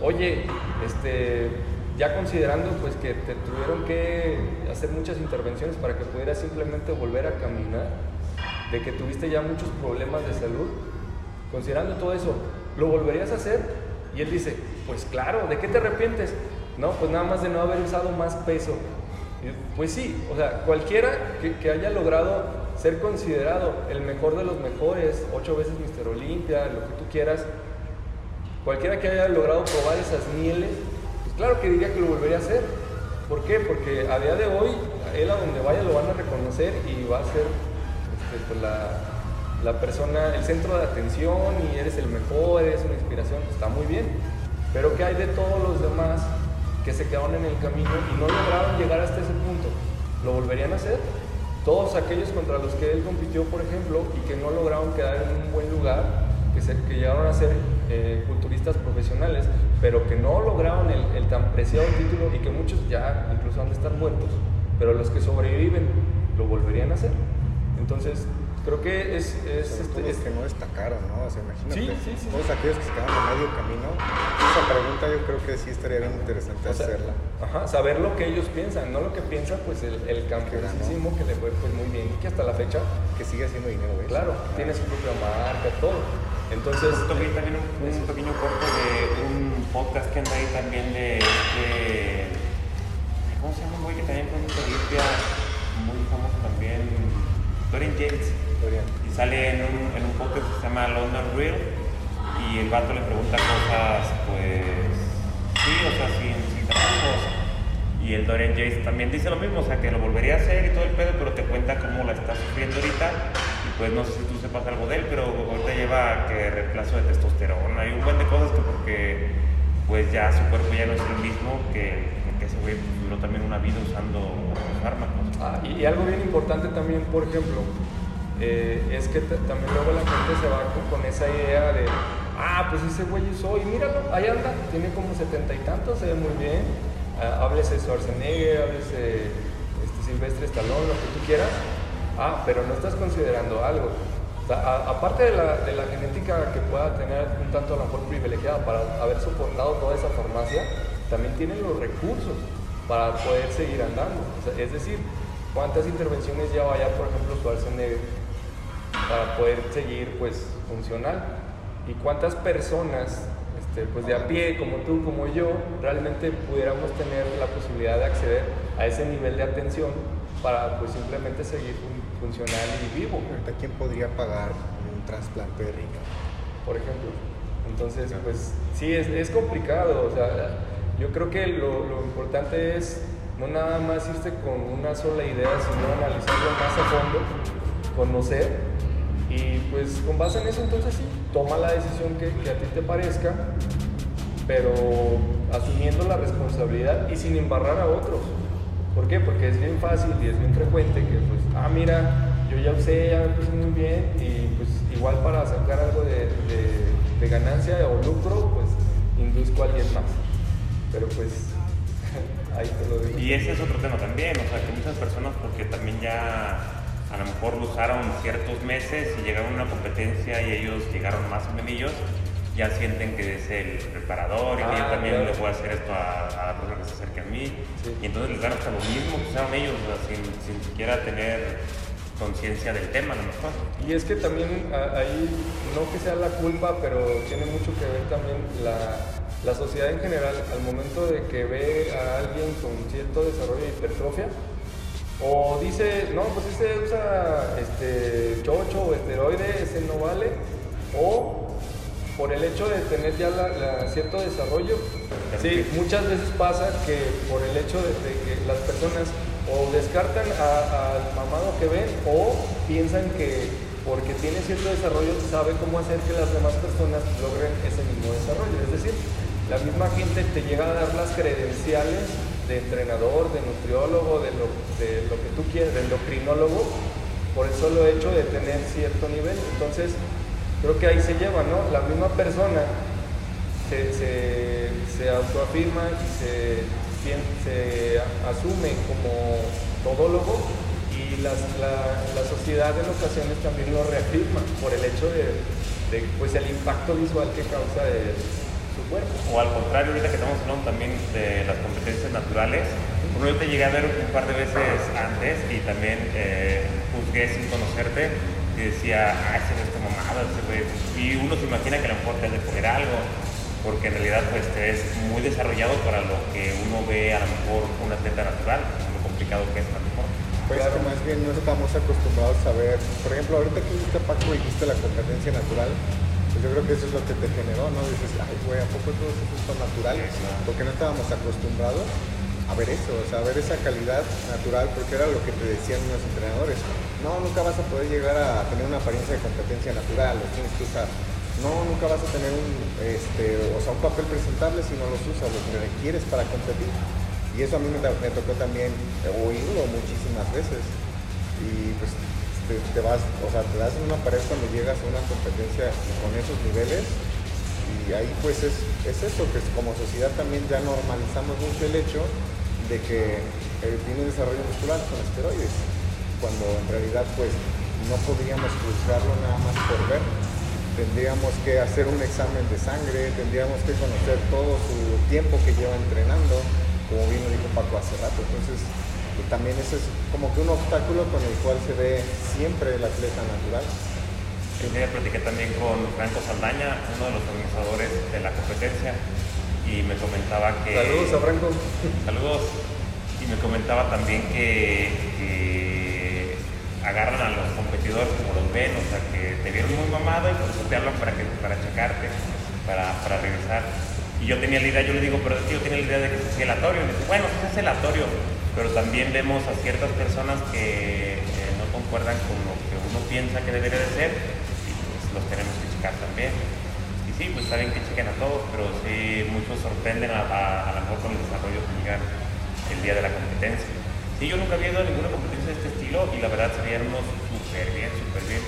oye, este, ya considerando pues que te tuvieron que hacer muchas intervenciones para que pudieras simplemente volver a caminar, de que tuviste ya muchos problemas de salud, considerando todo eso, ¿lo volverías a hacer? Y él dice, pues claro, ¿de qué te arrepientes? No, pues nada más de no haber usado más peso. pues sí, o sea, cualquiera que, haya logrado ser considerado el mejor de los mejores, ocho veces Mister Olimpia, lo que tú quieras, cualquiera que haya logrado probar esas mieles, Claro que diría que lo volvería a hacer. ¿Por qué? Porque a día de hoy él a donde vaya lo van a reconocer y va a ser este, pues, la, persona, el centro de atención y eres el mejor, eres una inspiración, está muy bien. Pero ¿qué hay de todos los demás que se quedaron en el camino y no lograron llegar hasta ese punto? ¿Lo volverían a hacer? Todos aquellos contra los que él compitió, por ejemplo, y que no lograron quedar en un buen lugar, que, se, que llegaron a ser eh, culturistas profesionales, pero que no lograron el, el, tan preciado título y que muchos ya incluso han de estar muertos, pero los que sobreviven lo volverían a hacer. Entonces, creo que es... es este, es, que no destacaron, ¿no? O sea, imagínate, sí, sí, sí, todos aquellos que se quedaron a medio camino, esa pregunta yo creo que sí estaría bien interesante o sea, hacerla. Ajá, saber lo que ellos piensan, no lo que piensa pues el, el campeonísimo que le fue pues muy bien y que hasta la fecha... Que sigue haciendo dinero, ¿ves? Claro, claro, tiene su propia marca, todo. Entonces... Vi también un, un pequeño corto de un podcast que anda ahí también de este... ¿Cómo se llama un güey que también fue mucha Olimpia? Muy famoso también. Dorian Yates. Dorian. Y sale en un, en un podcast que se llama London Real. Y el vato le pregunta cosas, pues. Sí, o sea, sin, sin tapujos. Y el Dorian Yates también dice lo mismo, o sea, que lo volvería a hacer y todo el pedo, pero te cuenta cómo la está sufriendo ahorita. Y pues no sé si tú sepas algo de él, pero ahorita lleva que reemplazo de testosterona. Hay un buen de cosas que porque pues ya su cuerpo ya no es el mismo que, que ese güey duró también una vida usando fármacos. Ah, y, y, algo bien importante también, por ejemplo, eh, es que también luego la gente se va con, esa idea de, ah, pues ese güey usó, y míralo, ahí anda, tiene como setenta y tantos, se ve muy bien, uh, háblese Schwarzenegger, háblese este, Silvestre Stallone, lo que tú quieras, ah, pero no estás considerando algo. Aparte de la, genética que pueda tener un tanto a lo mejor privilegiada para haber soportado toda esa farmacia, también tienen los recursos para poder seguir andando. Es decir, cuántas intervenciones lleva ya, por ejemplo, Schwarzenegger para poder seguir pues funcional y cuántas personas este, pues de a pie como tú como yo realmente pudiéramos tener la posibilidad de acceder a ese nivel de atención para pues simplemente seguir fun funcional y vivo. ¿Quién podría pagar un trasplante de riñón? Por ejemplo. Entonces, pues sí, es, es complicado. O sea, yo creo que lo, lo importante es no nada más irte con una sola idea, sino analizarlo más a fondo, conocer y pues con base en eso entonces sí, toma la decisión que, que, a ti te parezca, pero asumiendo la responsabilidad y sin embarrar a otros. ¿Por qué? Porque es bien fácil y es bien frecuente que pues, ah, mira, yo ya usé, ya me puse muy bien y pues igual para sacar algo de, ganancia o lucro, pues induzco a alguien más. Pero pues ahí te lo digo. Y ese es otro tema también, o sea, que muchas personas porque también ya a lo mejor lo usaron ciertos meses y llegaron a una competencia y ellos llegaron más o ya sienten que es el preparador y ah, que yo también claro. le puedo hacer esto a, a, la persona que se acerque a mí. Sí. Y entonces les dan hasta lo mismo que usaron ellos, o sea, sin, sin siquiera tener conciencia del tema a lo mejor. Y es que también ahí, no que sea la culpa, pero tiene mucho que ver también la, la sociedad en general, al momento de que ve a alguien con cierto desarrollo de hipertrofia, o dice, no, pues ese usa este chocho o esteroide, ese no vale, o por el hecho de tener ya la, la cierto desarrollo, sí, muchas veces pasa que por el hecho de, de que las personas o descartan al mamado que ven o piensan que porque tiene cierto desarrollo sabe cómo hacer que las demás personas logren ese mismo desarrollo. Es decir, la misma gente te llega a dar las credenciales de entrenador, de nutriólogo, de lo, de lo que tú quieras, de endocrinólogo, por el solo hecho de tener cierto nivel. Entonces, creo que ahí se lleva, ¿no? La misma persona se, se, se autoafirma y se, se asume como todólogo y las, la, la, sociedad en ocasiones también lo reafirma por el hecho de, de pues el impacto visual que causa de, su cuerpo. O al contrario, ahorita que estamos hablando también de las competencias naturales, uno te llegué a ver un par de veces antes y también eh, juzgué sin conocerte y decía, ah, ese no güey. Y uno se imagina que a lo mejor te has de comer algo, porque en realidad pues te es muy desarrollado para lo que uno ve a lo mejor un atleta natural, lo complicado que es a lo mejor. Pues claro. que más bien no estamos acostumbrados a ver, por ejemplo, ahorita que viste Paco y viste la competencia natural, pues yo creo que eso es lo que te generó, ¿no? Dices, ay, güey, ¿a poco todos esos son naturales? Porque no estábamos acostumbrados a ver eso, o sea, a ver esa calidad natural, porque era lo que te decían los entrenadores. No, nunca vas a poder llegar a tener una apariencia de competencia natural, los tienes que usar. No, nunca vas a tener un, este, o sea, un papel presentable si no los usas, los requieres para competir. Y eso a mí me, tocó también oírlo muchísimas veces. Y pues te, vas, o sea, te das en una pared cuando llegas a una competencia con esos niveles y ahí pues es, es eso, que como sociedad también ya normalizamos mucho el hecho de que tiene desarrollo muscular con esteroides, cuando en realidad pues no podríamos juzgarlo nada más por ver. Tendríamos que hacer un examen de sangre, tendríamos que conocer todo su tiempo que lleva entrenando, como bien lo dijo Paco hace rato. Entonces, también ese es como que un obstáculo con el cual se ve siempre el atleta natural. El día platiqué también con Franco Saldaña, uno de los organizadores de la competencia, y me comentaba que... Saludos a Franco. Saludos. Y me comentaba también que, agarran a los competidores como los ven, o sea, que te vieron muy mamado y por eso te hablan para, que, para checarte, para, para regresar. Y yo tenía la idea, yo le digo, pero es que yo tenía la idea de que es aleatorio. Y me dice, bueno, pues es aleatorio, pero también vemos a ciertas personas que eh, no concuerdan con lo que uno piensa que debería de ser y pues los tenemos que checar también sí, pues está bien que chequen a todos, pero sí, muchos sorprenden a, a, lo mejor con el desarrollo que el día de la competencia. Sí, yo nunca había ido a ninguna competencia de este estilo y la verdad se unos súper bien, súper bien.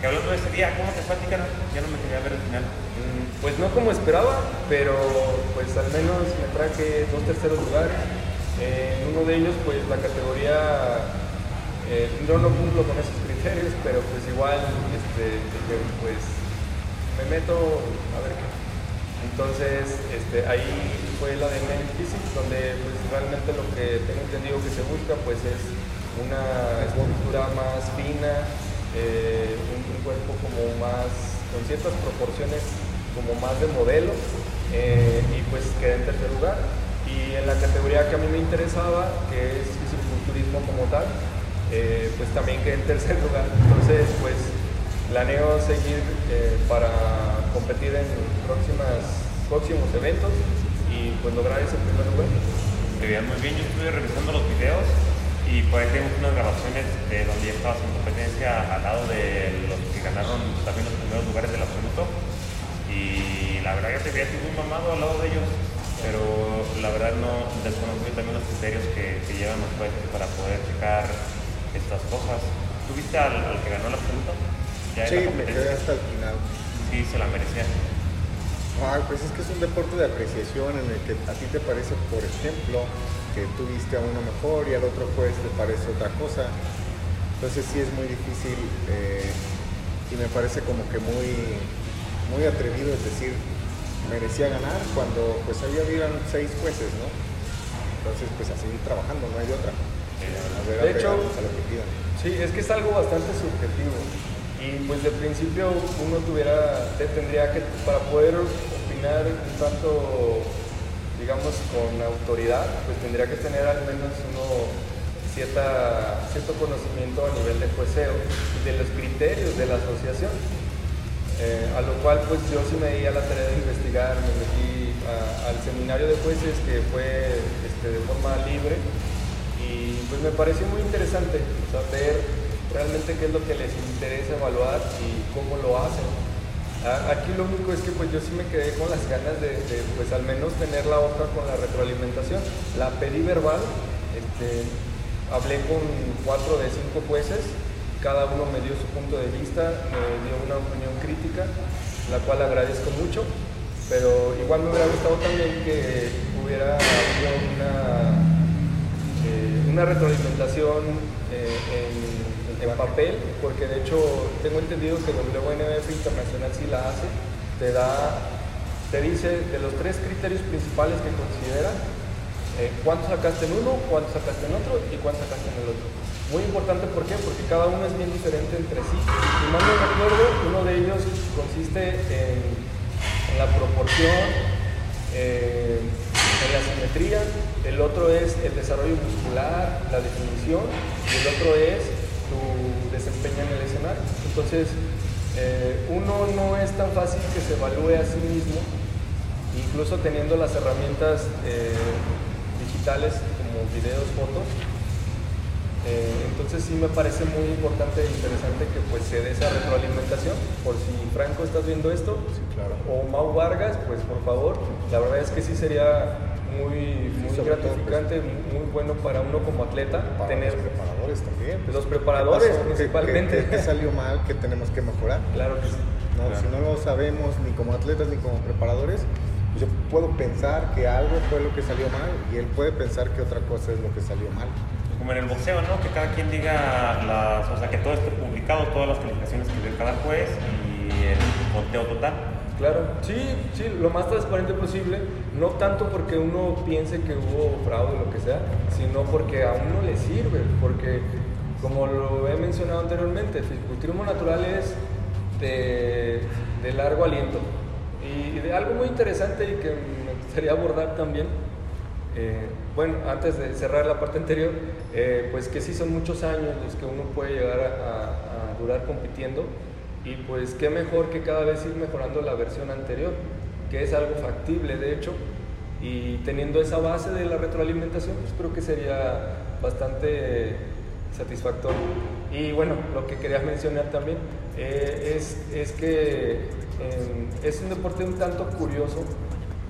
Que hablando de ese día, ¿cómo te fue a Ya no me quería ver al final. Mm, pues no como esperaba, pero pues al menos me traje dos terceros lugares. en uno de ellos, pues la categoría eh, no lo cumplo con esos criterios, pero pues igual, este, pues me meto a ver qué. Entonces, este, ahí fue la de Men donde pues, realmente lo que tengo entendido que se busca pues es una estructura más fina, eh, un, cuerpo como más, con ciertas proporciones como más de modelo, eh, y pues quedé en tercer lugar. Y en la categoría que a mí me interesaba, que es fisiculturismo como tal, eh, pues también quedé en tercer lugar. Entonces, pues Planeo seguir eh, para competir en próximas, próximos eventos y pues lograr ese primer lugar. Muy bien, muy bien. Yo estuve revisando los videos y por ahí tenemos unas grabaciones de donde ya estabas en competencia al lado de los que ganaron también los primeros lugares del absoluto. Y la verdad ya te veía muy mamado al lado de ellos, pero la verdad no desconozco también los criterios que, que llevan los jueces para poder checar estas cosas. ¿Tuviste al, al que ganó el absoluto? Sí, me quedé hasta el final. Sí, se la merecía. Ay, pues es que es un deporte de apreciación en el que a ti te parece, por ejemplo, que tú viste a uno mejor y al otro juez te parece otra cosa. Entonces sí es muy difícil eh, y me parece como que muy, muy atrevido, es decir, merecía ganar cuando pues ahí habían seis jueces, ¿no? Entonces pues a seguir trabajando, no hay otra. de hecho, sí, es que es algo bastante subjetivo. Y pues de principio uno tuviera, tendría que, para poder opinar un tanto, digamos, con autoridad, pues tendría que tener al menos uno cierta, cierto conocimiento a nivel de jueceo y de los criterios de la asociación. Eh, a lo cual pues yo sí me di a la tarea de investigar, me metí al seminario de jueces que fue este, de forma libre y pues me pareció muy interesante saber realmente qué es lo que les interesa evaluar y cómo lo hacen. Aquí lo único es que pues yo sí me quedé con las ganas de, pues al menos tener la hoja con la retroalimentación. La pedí verbal, este, hablé con cuatro de cinco jueces, cada uno me dio su punto de vista, me dio una opinión crítica, la cual agradezco mucho, pero igual me hubiera gustado también que hubiera habido una, eh, una retroalimentación eh, en en papel, porque de hecho tengo entendido que WNBF Internacional sí la hace, te da, te dice de los tres criterios principales que considera, eh, cuánto sacaste en uno, cuánto sacaste en otro y cuánto sacaste en el otro. Muy importante, ¿por qué? Porque cada uno es bien diferente entre sí. Si mal no recuerdo, uno de ellos consiste en, la proporción, eh, en la simetría, el otro es el desarrollo muscular, la definición, y el otro es tu desempeño en el escenario. Entonces, eh, uno no es tan fácil que se evalúe a sí mismo, incluso teniendo las herramientas eh, digitales como videos, fotos. Eh, entonces sí me parece muy importante e interesante que pues se dé esa retroalimentación. Por si Franco estás viendo esto, o Mau Vargas, pues por favor, la verdad es que sí sería muy, muy pues, gratificante, muy bueno para uno como atleta tener los preparadores también. los preparadores principalmente. ¿Qué, salió mal? ¿Qué tenemos que mejorar? Claro que sí. Si no lo sabemos ni como atletas ni como preparadores, pues yo puedo pensar que algo fue lo que salió mal y él puede pensar que otra cosa es lo que salió mal. Como en el boxeo, ¿no? Que cada quien diga las, o sea, que todo esté publicado, todas las calificaciones que dio cada juez y el conteo total. Claro, sí, sí, lo más transparente posible, no tanto porque uno piense que hubo fraude o lo que sea, sino porque a uno le sirve, porque como lo he mencionado anteriormente, el fisiculturismo natural es de, largo aliento. Y de algo muy interesante y que me gustaría abordar también, eh, bueno, antes de cerrar la parte anterior, eh, pues que sí son muchos años los que uno puede llegar a durar compitiendo y pues qué mejor que cada vez ir mejorando la versión anterior, que es algo factible de hecho, y teniendo esa base de la retroalimentación, pues creo que sería bastante satisfactorio. Y bueno, lo que quería mencionar también eh, es, es, que em, es un deporte un tanto curioso,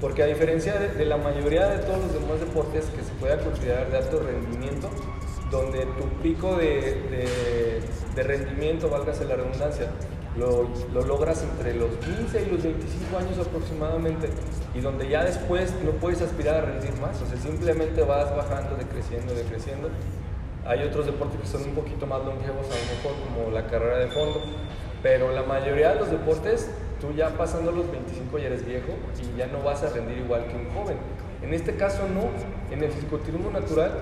porque a diferencia de, la mayoría de todos los demás deportes que se pueda considerar de alto rendimiento, donde tu pico de, de rendimiento, válgase la redundancia, lo, logras entre los 15 y los 25 años aproximadamente y donde ya después no puedes aspirar a rendir más, o sea, simplemente vas bajando, decreciendo, decreciendo. Hay otros deportes que son un poquito más longevos a lo mejor, como la carrera de fondo, pero la mayoría de los deportes, tú ya pasando los 25 ya eres viejo y ya no vas a rendir igual que un joven. En este caso no, en el fisicoturismo natural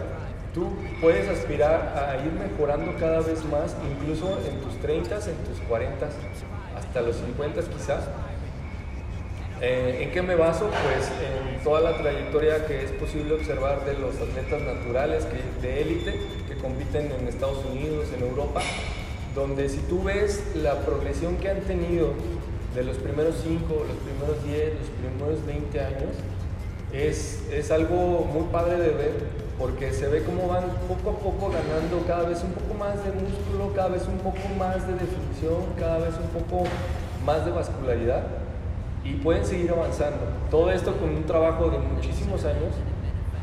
tú puedes aspirar a ir mejorando cada vez más, incluso en tus 30, en tus 40, hasta los 50 quizás. Eh, ¿En qué me baso? Pues en toda la trayectoria que es posible observar de los atletas naturales que, de élite que compiten en Estados Unidos, en Europa, donde si tú ves la progresión que han tenido de los primeros 5, los primeros 10, los primeros 20 años, es, es algo muy padre de ver porque se ve cómo van poco a poco ganando cada vez un poco más de músculo, cada vez un poco más de definición, cada vez un poco más de vascularidad y pueden seguir avanzando. Todo esto con un trabajo de muchísimos años,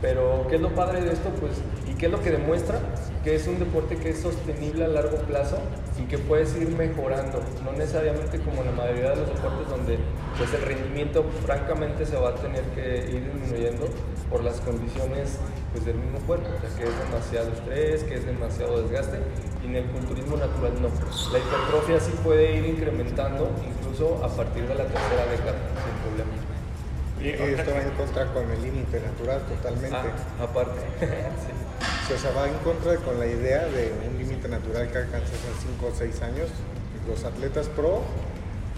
pero ¿qué es lo padre de esto? Pues, ¿y qué es lo que demuestra? Que es un deporte que es sostenible a largo plazo y que puedes ir mejorando, no necesariamente como la mayoría de los deportes donde pues el rendimiento francamente se va a tener que ir disminuyendo por las condiciones pues, del mismo cuerpo, o sea, que es demasiado estrés, que es demasiado desgaste, y en el culturismo natural no. La hipertrofia sí puede ir incrementando incluso a partir de la tercera década, sin problema. Y esto va en contra con el límite natural totalmente. Ah, aparte. sí. O sea, va en contra con la idea de un límite natural que alcanzas en 5 o 6 años. Los atletas pro,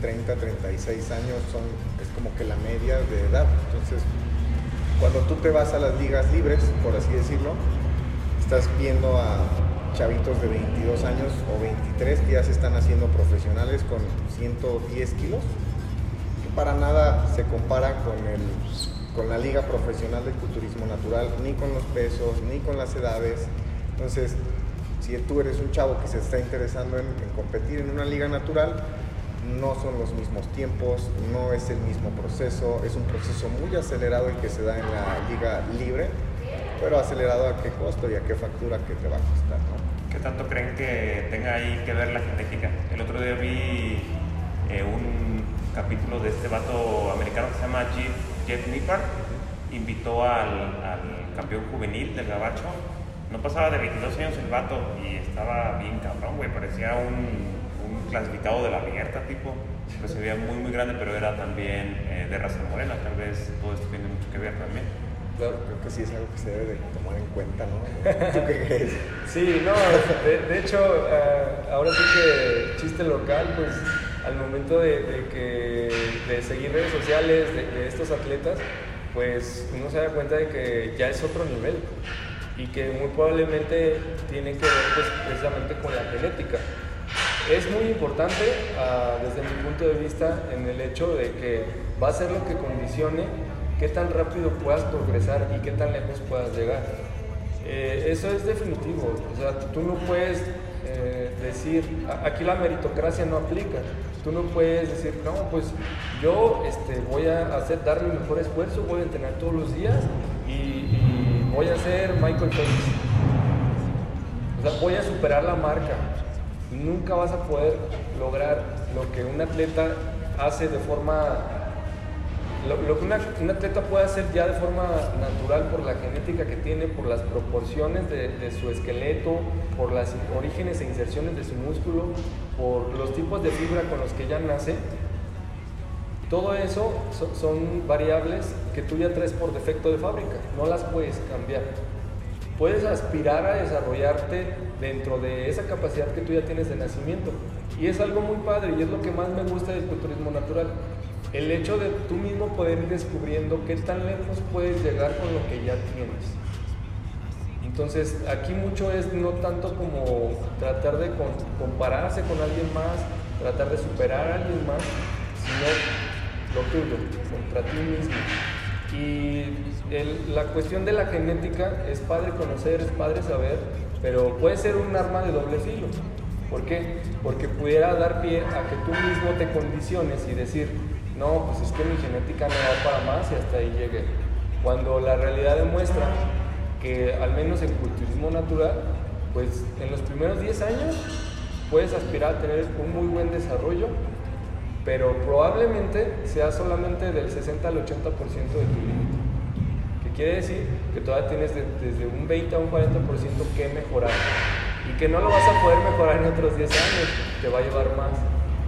30, 36 años son, es como que la media de edad. Entonces, cuando tú te vas a las ligas libres, por así decirlo, estás viendo a chavitos de 22 años o 23 que ya se están haciendo profesionales con 110 kilos, que para nada se compara con, el, con la liga profesional del culturismo natural, ni con los pesos, ni con las edades. Entonces, si tú eres un chavo que se está interesando en competir en una liga natural, no son los mismos tiempos, no es el mismo proceso, es un proceso muy acelerado el que se da en la liga libre, pero acelerado a qué costo y a qué factura que te va a costar, ¿no? ¿Qué tanto creen que tenga ahí que ver la genética? El otro día vi eh, un capítulo de este vato americano que se llama Jeff, Jeff Nippard, invitó al, al campeón juvenil del gabacho, no pasaba de 22 años el vato y estaba bien cabrón, güey, parecía un clasificado de la abierta, tipo, pues se veía muy, muy grande, pero era también eh, de raza morena, tal vez todo esto tiene mucho que ver también. Claro, creo que sí es algo que se debe de tomar en cuenta, ¿no? Sí, no, de, hecho, eh, ahora sí que chiste local, pues al momento de, que, de seguir redes sociales de, estos atletas, pues uno se da cuenta de que ya es otro nivel y que muy probablemente tiene que ver pues, precisamente con la genética es muy importante ah, desde mi punto de vista en el hecho de que va a ser lo que condicione qué tan rápido puedas progresar y qué tan lejos puedas llegar. Eh, eso es definitivo. O sea, tú no puedes eh, decir, aquí la meritocracia no aplica. Tú no puedes decir, no, pues yo este, voy a hacer, dar mi mejor esfuerzo, voy a entrenar todos los días y, voy a ser Michael Phelps. O sea, voy a superar la marca. Nunca vas a poder lograr lo que un atleta hace de forma lo, que un atleta puede hacer ya de forma natural por la genética que tiene, por las proporciones de, su esqueleto, por los orígenes e inserciones de su músculo, por los tipos de fibra con los que ya nace, todo eso son variables que tú ya traes por defecto de fábrica, no las puedes cambiar. Puedes aspirar a desarrollarte dentro de esa capacidad que tú ya tienes de nacimiento. Y es algo muy padre y es lo que más me gusta del culturismo natural el hecho de tú mismo poder ir descubriendo qué tan lejos puedes llegar con lo que ya tienes. Entonces, aquí mucho es no tanto como tratar de compararse con alguien más, tratar de superar a alguien más, sino lo tuyo, contra ti mismo. Y la cuestión de la genética es padre conocer, es padre saber, pero puede ser un arma de doble filo. ¿Por qué? Porque pudiera dar pie a que tú mismo te condiciones y decir, no, pues es que mi genética no va para más y hasta ahí llegué. Cuando la realidad demuestra que al menos en culturismo natural, pues en los primeros 10 años puedes aspirar a tener un muy buen desarrollo, pero probablemente sea solamente del 60 al 80% de tu límite. ¿Qué quiere decir? Que todavía tienes desde un 20 a un 40% que mejorar y que no lo vas a poder mejorar en otros 10 años, te va a llevar más,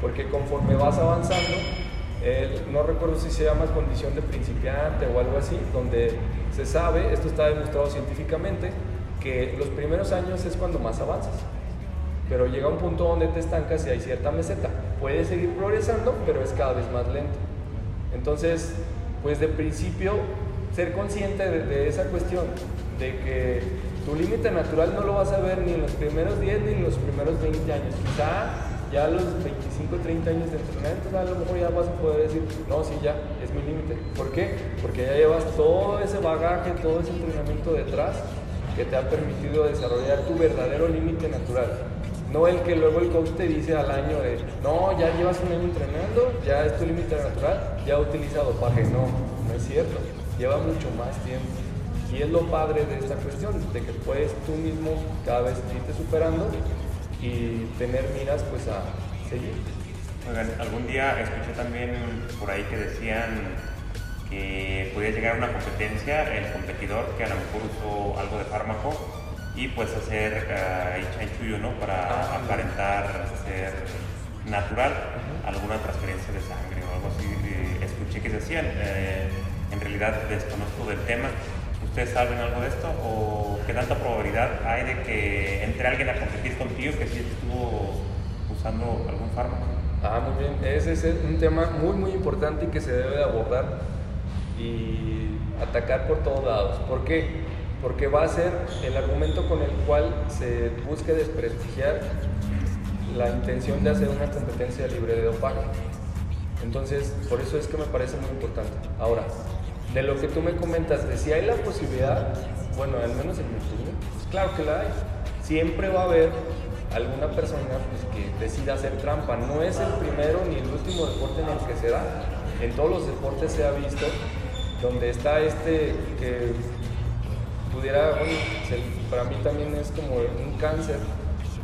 porque conforme vas avanzando, no recuerdo si se llama condición de principiante o algo así, donde se sabe, esto está demostrado científicamente, que los primeros años es cuando más avanzas. Pero llega un punto donde te estancas y hay cierta meseta. Puedes seguir progresando, pero es cada vez más lento. Entonces, pues de principio, ser consciente de, de esa cuestión, de que tu límite natural no lo vas a ver ni en los primeros 10 ni en los primeros 20 años. Quizá ya a los 25, 30 años de entrenamiento, a lo mejor ya vas a poder decir, no, sí, ya, es mi límite. ¿Por qué? Porque ya llevas todo ese bagaje, todo ese entrenamiento detrás que te ha permitido desarrollar tu verdadero límite natural. No el que luego el coach te dice al año de, no, ya llevas un año entrenando, ya es tu límite natural, ya ha utilizado paje. No, no es cierto. Lleva mucho más tiempo. Y es lo padre de esta cuestión, de que puedes tú mismo cada vez irte superando y tener miras pues a seguir. Oigan, algún día escuché también por ahí que decían que podía llegar a una competencia el competidor que a lo mejor usó algo de fármaco y pues hacer uh, ¿no? Para ah, aparentar ser natural, alguna transferencia de sangre o algo así. escuché que decían, eh, en realidad desconozco del tema, ¿Ustedes saben algo de esto? ¿O qué tanta probabilidad hay de que entre alguien a competir contigo que sí estuvo usando algún fármaco? Ah, muy bien. Ese es un tema muy, muy importante y que se debe abordar y atacar por todos lados. ¿Por qué? Porque va a ser el argumento con el cual se busque desprestigiar la intención de hacer una competencia libre de dopaje. Entonces, por eso es que me parece muy importante. Ahora, de lo que tú me comentas, de si hay la posibilidad, bueno, al menos en opinión, pues claro que la hay. Siempre va a haber alguna persona pues, que decida hacer trampa. No es el primero ni el último deporte en el que se da. En todos los deportes se ha visto donde está este que pudiera, para mí también es como un cáncer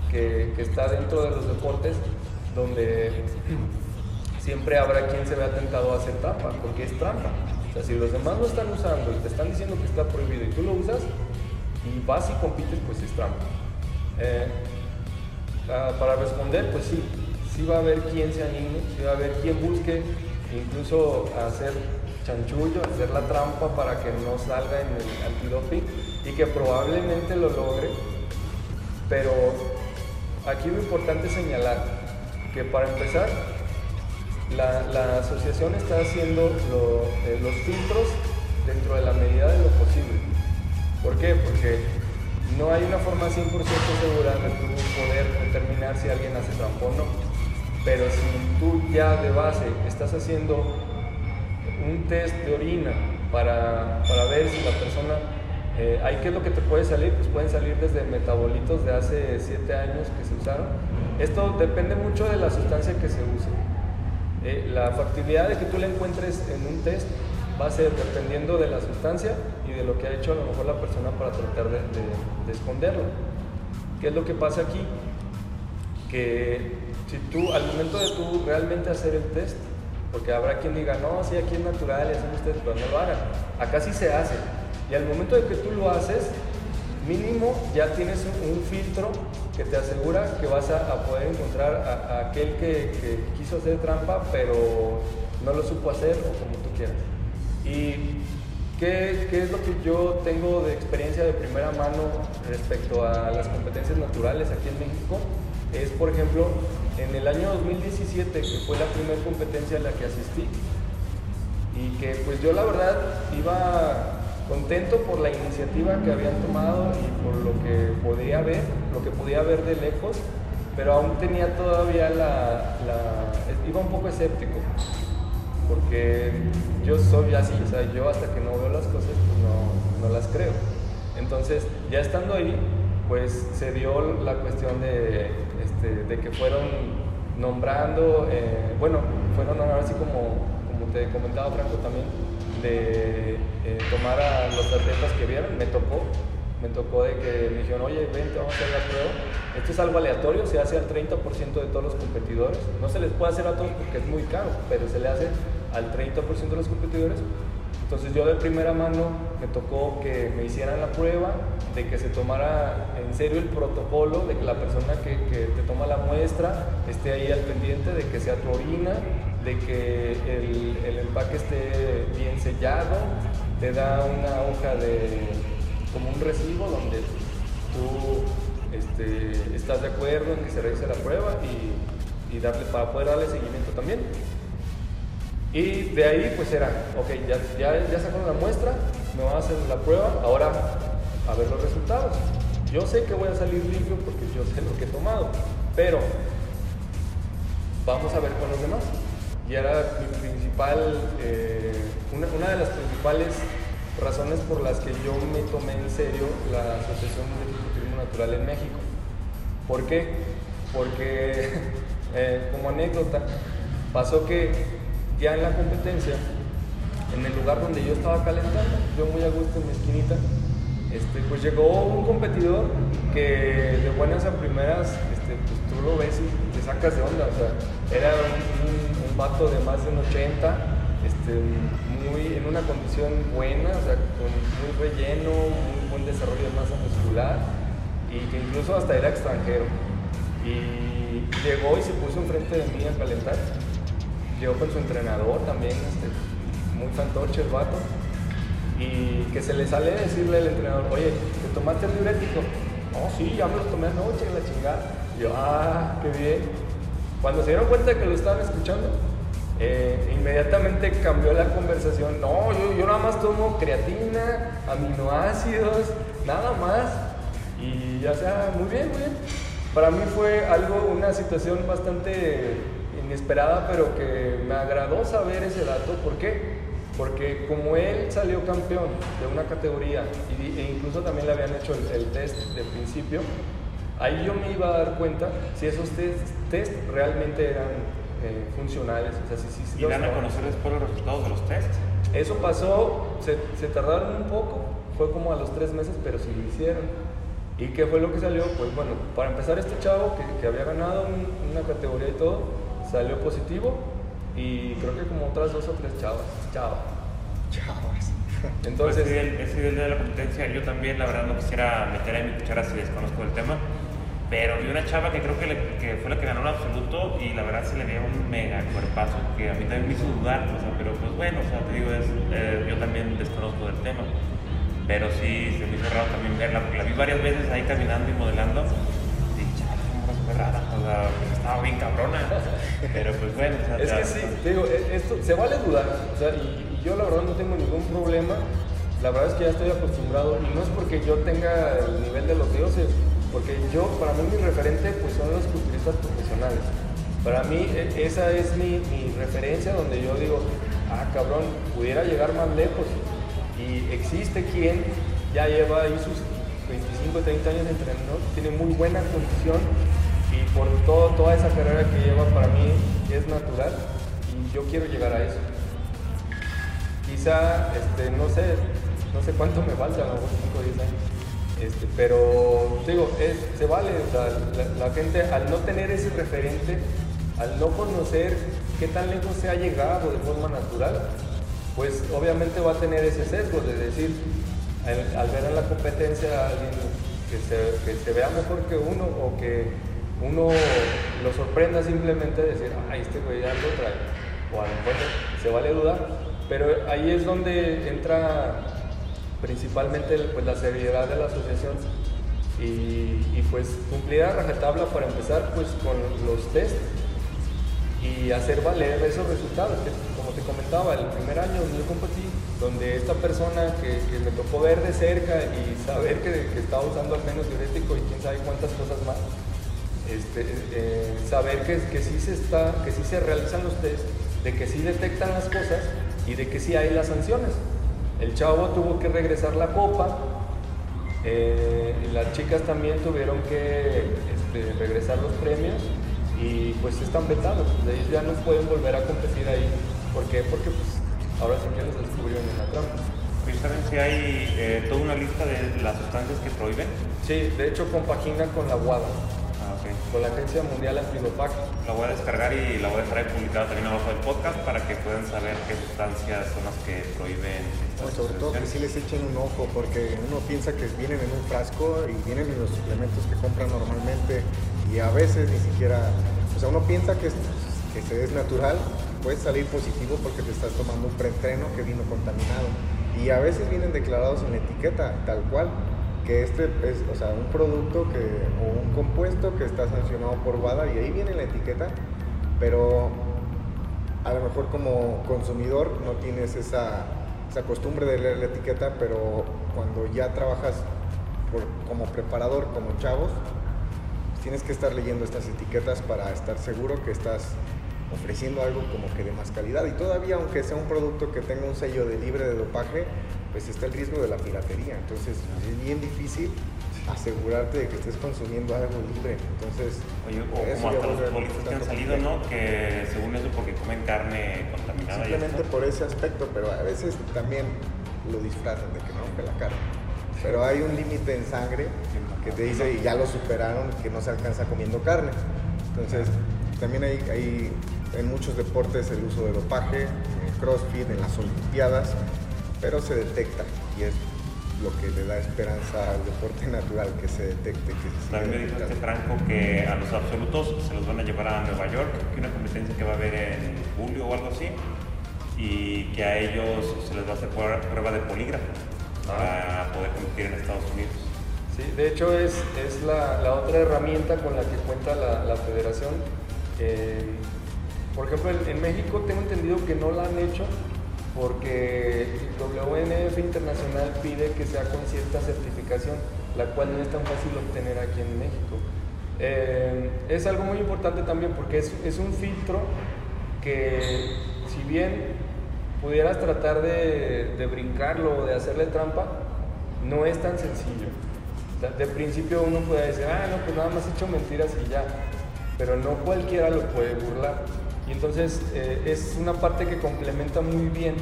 que, que está dentro de los deportes donde siempre habrá quien se vea tentado a hacer trampa, porque es trampa si los demás lo están usando y te están diciendo que está prohibido y tú lo usas y vas y compites, pues es trampa. Eh, ah, para responder, pues sí, sí va a haber quien se anime, sí va a haber quien busque incluso hacer chanchullo, hacer la trampa para que no salga en el antidoping y que probablemente lo logre. Pero aquí lo importante es señalar que para empezar, la, asociación está haciendo eh, los filtros dentro de la medida de lo posible. ¿Por qué? Porque no hay una forma 100% segura de tú poder determinar si alguien hace trampa o no. Pero si tú ya de base estás haciendo un test de orina para, para ver si la persona Eh, ¿Ahí qué es lo que te puede salir? Pues pueden salir desde metabolitos de hace 7 años que se usaron. Esto depende mucho de la sustancia que se use. Eh, la factibilidad de que tú la encuentres en un test va a ser dependiendo de la sustancia y de lo que ha hecho a lo mejor la persona para tratar de, de esconderlo. ¿Qué es lo que pasa aquí? Que si tú, al momento de tú realmente hacer el test, porque habrá quien diga, no, sí, aquí es natural hacen ustedes, pero no lo hagan. Acá sí se hace. Y al momento de que tú lo haces, mínimo ya tienes un, filtro que te asegura que vas a, poder encontrar a, aquel que, quiso hacer trampa, pero no lo supo hacer o como tú quieras. ¿Y qué, qué es lo que yo tengo de experiencia de primera mano respecto a las competencias naturales aquí en México? Es, por ejemplo, en el año 2017, que fue la primera competencia a la que asistí, y que pues yo la verdad iba contento por la iniciativa que habían tomado y por lo que podía ver, lo que podía ver de lejos, pero aún tenía todavía la, iba un poco escéptico, porque yo soy así, o sea, yo hasta que no veo las cosas, pues no, no las creo. Entonces, ya estando ahí, pues se dio la cuestión de, este, de que fueron nombrando, eh, bueno, fueron nombrados así como, como te comentaba Franco también, de eh, tomar a los atletas que vieron, me tocó, me tocó de que me dijeron, oye, vente, vamos a hacer la prueba. Esto es algo aleatorio, se hace al 30% de todos los competidores. No se les puede hacer a todos porque es muy caro, pero se le hace al 30% de los competidores. Entonces yo de primera mano me tocó que me hicieran la prueba, de que se tomara en serio el protocolo, de que la persona que, te toma la muestra esté ahí al pendiente, de que sea tu orina, de que el, empaque esté bien sellado, te da una hoja de como un recibo donde tú este, estás de acuerdo en que se realice la prueba y, darle, para poder darle seguimiento también. Y de ahí pues era, ok, ya, ya, sacaron la muestra, me van a hacer la prueba, ahora a ver los resultados. Yo sé que voy a salir limpio porque yo sé lo que he tomado, pero vamos a ver con los demás y era mi principal, eh, una, una, de las principales razones por las que yo me tomé en serio la Asociación de Fisiculturismo Natural en México. ¿Por qué? Porque, eh, como anécdota, pasó que ya en la competencia, en el lugar donde yo estaba calentando, yo muy a gusto en mi esquinita, este, pues llegó un competidor que de buenas a primeras, este, pues tú lo ves y te sacas de onda, o sea, era un vato de más de un 80, este, muy, en una condición buena, o sea, con muy relleno, muy buen desarrollo de masa muscular y que incluso hasta era extranjero. Y llegó y se puso enfrente de mí a calentar. Llegó con su entrenador también, este, muy fantoche el vato. Y que se le sale decirle al entrenador, oye, ¿te tomaste el diurético? No, sí, ya me lo tomé anoche, la chingada. Y yo, ah, qué bien. Cuando se dieron cuenta de que lo estaban escuchando, eh, inmediatamente cambió la conversación. No, yo, yo nada más tomo creatina, aminoácidos, nada más. Y ya sea, muy bien, muy bien. Para mí fue algo, una situación bastante inesperada, pero que me agradó saber ese dato. ¿Por qué? Porque como él salió campeón de una categoría e incluso también le habían hecho el, el test de principio, ahí yo me iba a dar cuenta si esos test, realmente eran eh, funcionales. O sea, si, ¿Y dan a conocer después los resultados de los tests? Eso pasó, se, se, tardaron un poco, fue como a los tres meses, pero sí lo hicieron. ¿Y qué fue lo que salió? Pues bueno, para empezar este chavo que, que había ganado una categoría y todo, salió positivo y creo que como otras dos o tres chavas. Chao. Chavas. Entonces, pues ese nivel de la competencia, yo también la verdad no quisiera meter ahí mi cuchara si desconozco el tema, pero vi una chava que creo que, que, fue la que ganó el absoluto y la verdad se le veía un mega cuerpazo, que a mí también me hizo dudar, o sea, pero pues bueno, o sea, te digo, es, eh, yo también desconozco del tema, pero sí se me hizo raro también verla, porque la vi varias veces ahí caminando y modelando, o sea, pues estaba bien cabrona, pero pues bueno, o sea, es que sí, te digo, e, esto se vale dudar, o sea, y yo la verdad no tengo ningún problema. La verdad es que ya estoy acostumbrado y no es porque yo tenga el nivel de los dioses, porque yo, para mí mi referente pues son los culturistas profesionales. Para mí e, esa es mi, mi referencia donde yo digo, ah cabrón, pudiera llegar más lejos. Y existe quien ya lleva ahí sus 25, 30 años de entrenador, tiene muy buena condición por todo, toda esa carrera que lleva para mí es natural y yo quiero llegar a eso. Quizá, este, no sé, no sé cuánto me falta, a lo mejor 5 o 10 años. Este, pero digo, es, se vale, la, gente al no tener ese referente, al no conocer qué tan lejos se ha llegado de forma natural, pues obviamente va a tener ese sesgo de decir, al, ver en la competencia a alguien que se, que se, vea mejor que uno o que uno lo sorprenda simplemente decir, ay, este güey ya lo trae, o a lo mejor se vale dudar, pero ahí es donde entra principalmente pues, la seriedad de la asociación y, pues cumplir a rajatabla para empezar pues con los test y hacer valer esos resultados, que como te comentaba, el primer año donde yo competí, donde esta persona que, que me tocó ver de cerca y saber que, que, estaba usando al menos diurético y quién sabe cuántas cosas más, este, eh, saber que, que, sí se está, que sí se realizan los test, de que sí detectan las cosas y de que sí hay las sanciones. El chavo tuvo que regresar la copa, eh, las chicas también tuvieron que este, regresar los premios y pues están vetados, ellos ya no pueden volver a competir ahí. ¿Por qué? Porque pues ahora sí que los descubrieron en la trampa. ¿Saben si hay eh, toda una lista de las sustancias que prohíben? Sí, de hecho compagina con la WADA con la Agencia Mundial Antidopaje. La voy a descargar y la voy a dejar ahí publicada también abajo del podcast para que puedan saber qué sustancias son las que prohíben. sobre todo que sí les echen un ojo porque uno piensa que vienen en un frasco y vienen en los suplementos que compran normalmente y a veces ni siquiera, o sea, uno piensa que, que se es natural, puede salir positivo porque te estás tomando un preentreno que vino contaminado y a veces vienen declarados en la etiqueta tal cual que este es, o sea, un producto que, o un compuesto que está sancionado por WADA y ahí viene la etiqueta, pero a lo mejor como consumidor no tienes esa, esa costumbre de leer la etiqueta, pero cuando ya trabajas como preparador, como chavos, tienes que estar leyendo estas etiquetas para estar seguro que estás ofreciendo algo como que de más calidad. Y todavía, aunque sea un producto que tenga un sello de libre de dopaje, pues está el riesgo de la piratería. Entonces es bien difícil asegurarte de que estés consumiendo algo libre. Entonces, Oye, o como hasta los futbolistas que han salido, ¿no? Que según eso porque comen carne contaminada. Simplemente por ese aspecto, pero a veces también lo disfrazan de que no rompe la carne. Pero hay un límite en sangre que te dice, y ya lo superaron, que no se alcanza comiendo carne. Entonces, también hay, hay en muchos deportes el uso de dopaje, en el CrossFit, en las Olimpiadas, pero se detecta y es lo que le da esperanza al deporte natural que se detecte. Que se También me dijo este Franco que a los absolutos se los van a llevar a Nueva York, que una competencia que va a haber en julio o algo así, y que a ellos se les va a hacer prueba de polígrafo para poder competir en Estados Unidos. Sí, de hecho es, es la, la, otra herramienta con la que cuenta la, la federación. Eh, por ejemplo, en, en México tengo entendido que no la han hecho, porque WNF Internacional pide que sea con cierta certificación, la cual no es tan fácil obtener aquí en México. Eh, es algo muy importante también porque es, un filtro que si bien pudieras tratar de, de brincarlo o de hacerle trampa, no es tan sencillo. De principio uno puede decir, ah, no, pues nada más he hecho mentiras y ya, pero no cualquiera lo puede burlar. Y entonces eh, es una parte que complementa muy bien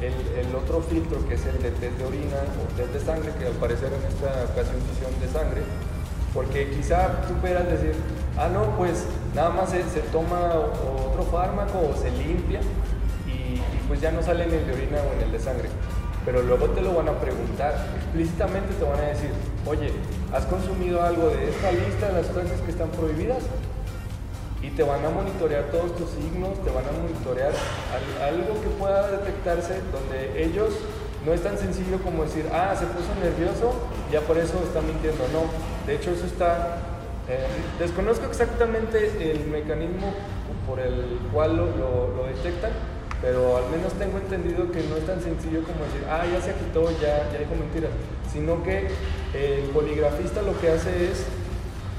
el, otro filtro que es el de test de orina o test de sangre, que al parecer en esta ocasión hicieron de sangre, porque quizá tú puedas decir, ah, no, pues nada más se, toma otro fármaco o se limpia y, pues ya no sale en el de orina o en el de sangre. Pero luego te lo van a preguntar, explícitamente te van a decir, oye, ¿has consumido algo de esta lista de las cosas que están prohibidas? Y te van a monitorear todos tus signos, te van a monitorear algo que pueda detectarse donde ellos no es tan sencillo como decir, ah, se puso nervioso, ya por eso está mintiendo. No, de hecho eso está, eh, desconozco exactamente el mecanismo por el cual lo, lo, detectan, pero al menos tengo entendido que no es tan sencillo como decir, ah, ya se quitó, ya, ya dijo mentiras, sino que el poligrafista lo que hace es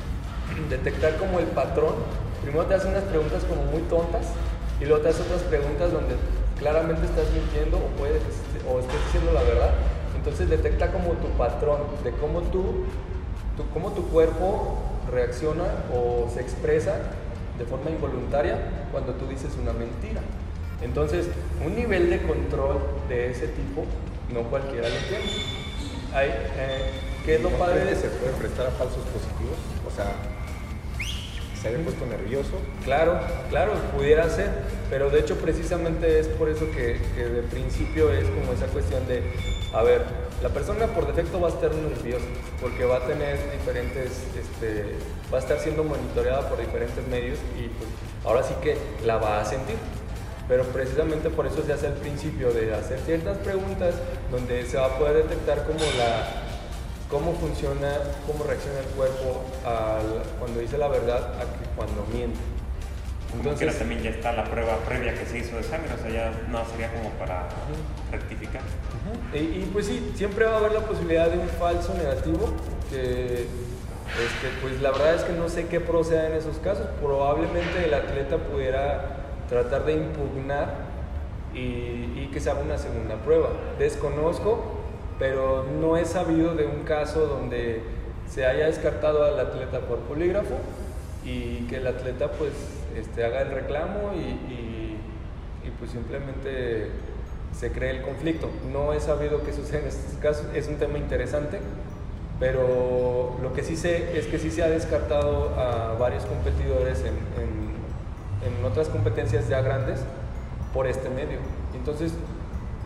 detectar como el patrón primero te hace unas preguntas como muy tontas y luego te hace otras preguntas donde claramente estás mintiendo o, puede, o estés diciendo la verdad. Entonces detecta como tu patrón de cómo tú, tu, cómo tu cuerpo reacciona o se expresa de forma involuntaria cuando tú dices una mentira. Entonces, un nivel de control de ese tipo no cualquiera lo tiene. Hay, eh, ¿Qué es lo padre de se puede prestar a falsos positivos? O sea, se haya puesto nervioso. Claro, claro, pudiera ser, pero de hecho precisamente es por eso que, de principio es como esa cuestión de, a ver, la persona por defecto va a estar nerviosa porque va a tener diferentes, este, va a estar siendo monitoreada por diferentes medios y pues ahora sí que la va a sentir. Pero precisamente por eso se hace el principio de hacer ciertas preguntas donde se va a poder detectar como la cómo funciona, cómo reacciona el cuerpo cuando dice la verdad a que cuando miente. Entonces, que también ya está la prueba previa que se hizo de sangre, o sea, ya no sería como para rectificar. y, pues sí, siempre va a haber la posibilidad de un falso negativo, que este, pues la verdad es que no sé qué proceda en esos casos. Probablemente el atleta pudiera tratar de impugnar y, y que se haga una segunda prueba. Desconozco pero no he sabido de un caso donde se haya descartado al atleta por polígrafo y que el atleta pues este, haga el reclamo y, y, pues simplemente se cree el conflicto. No he sabido qué sucede en estos casos, es un tema interesante, pero lo que sí sé es que sí se ha descartado a varios competidores en, en, en otras competencias ya grandes por este medio. Entonces,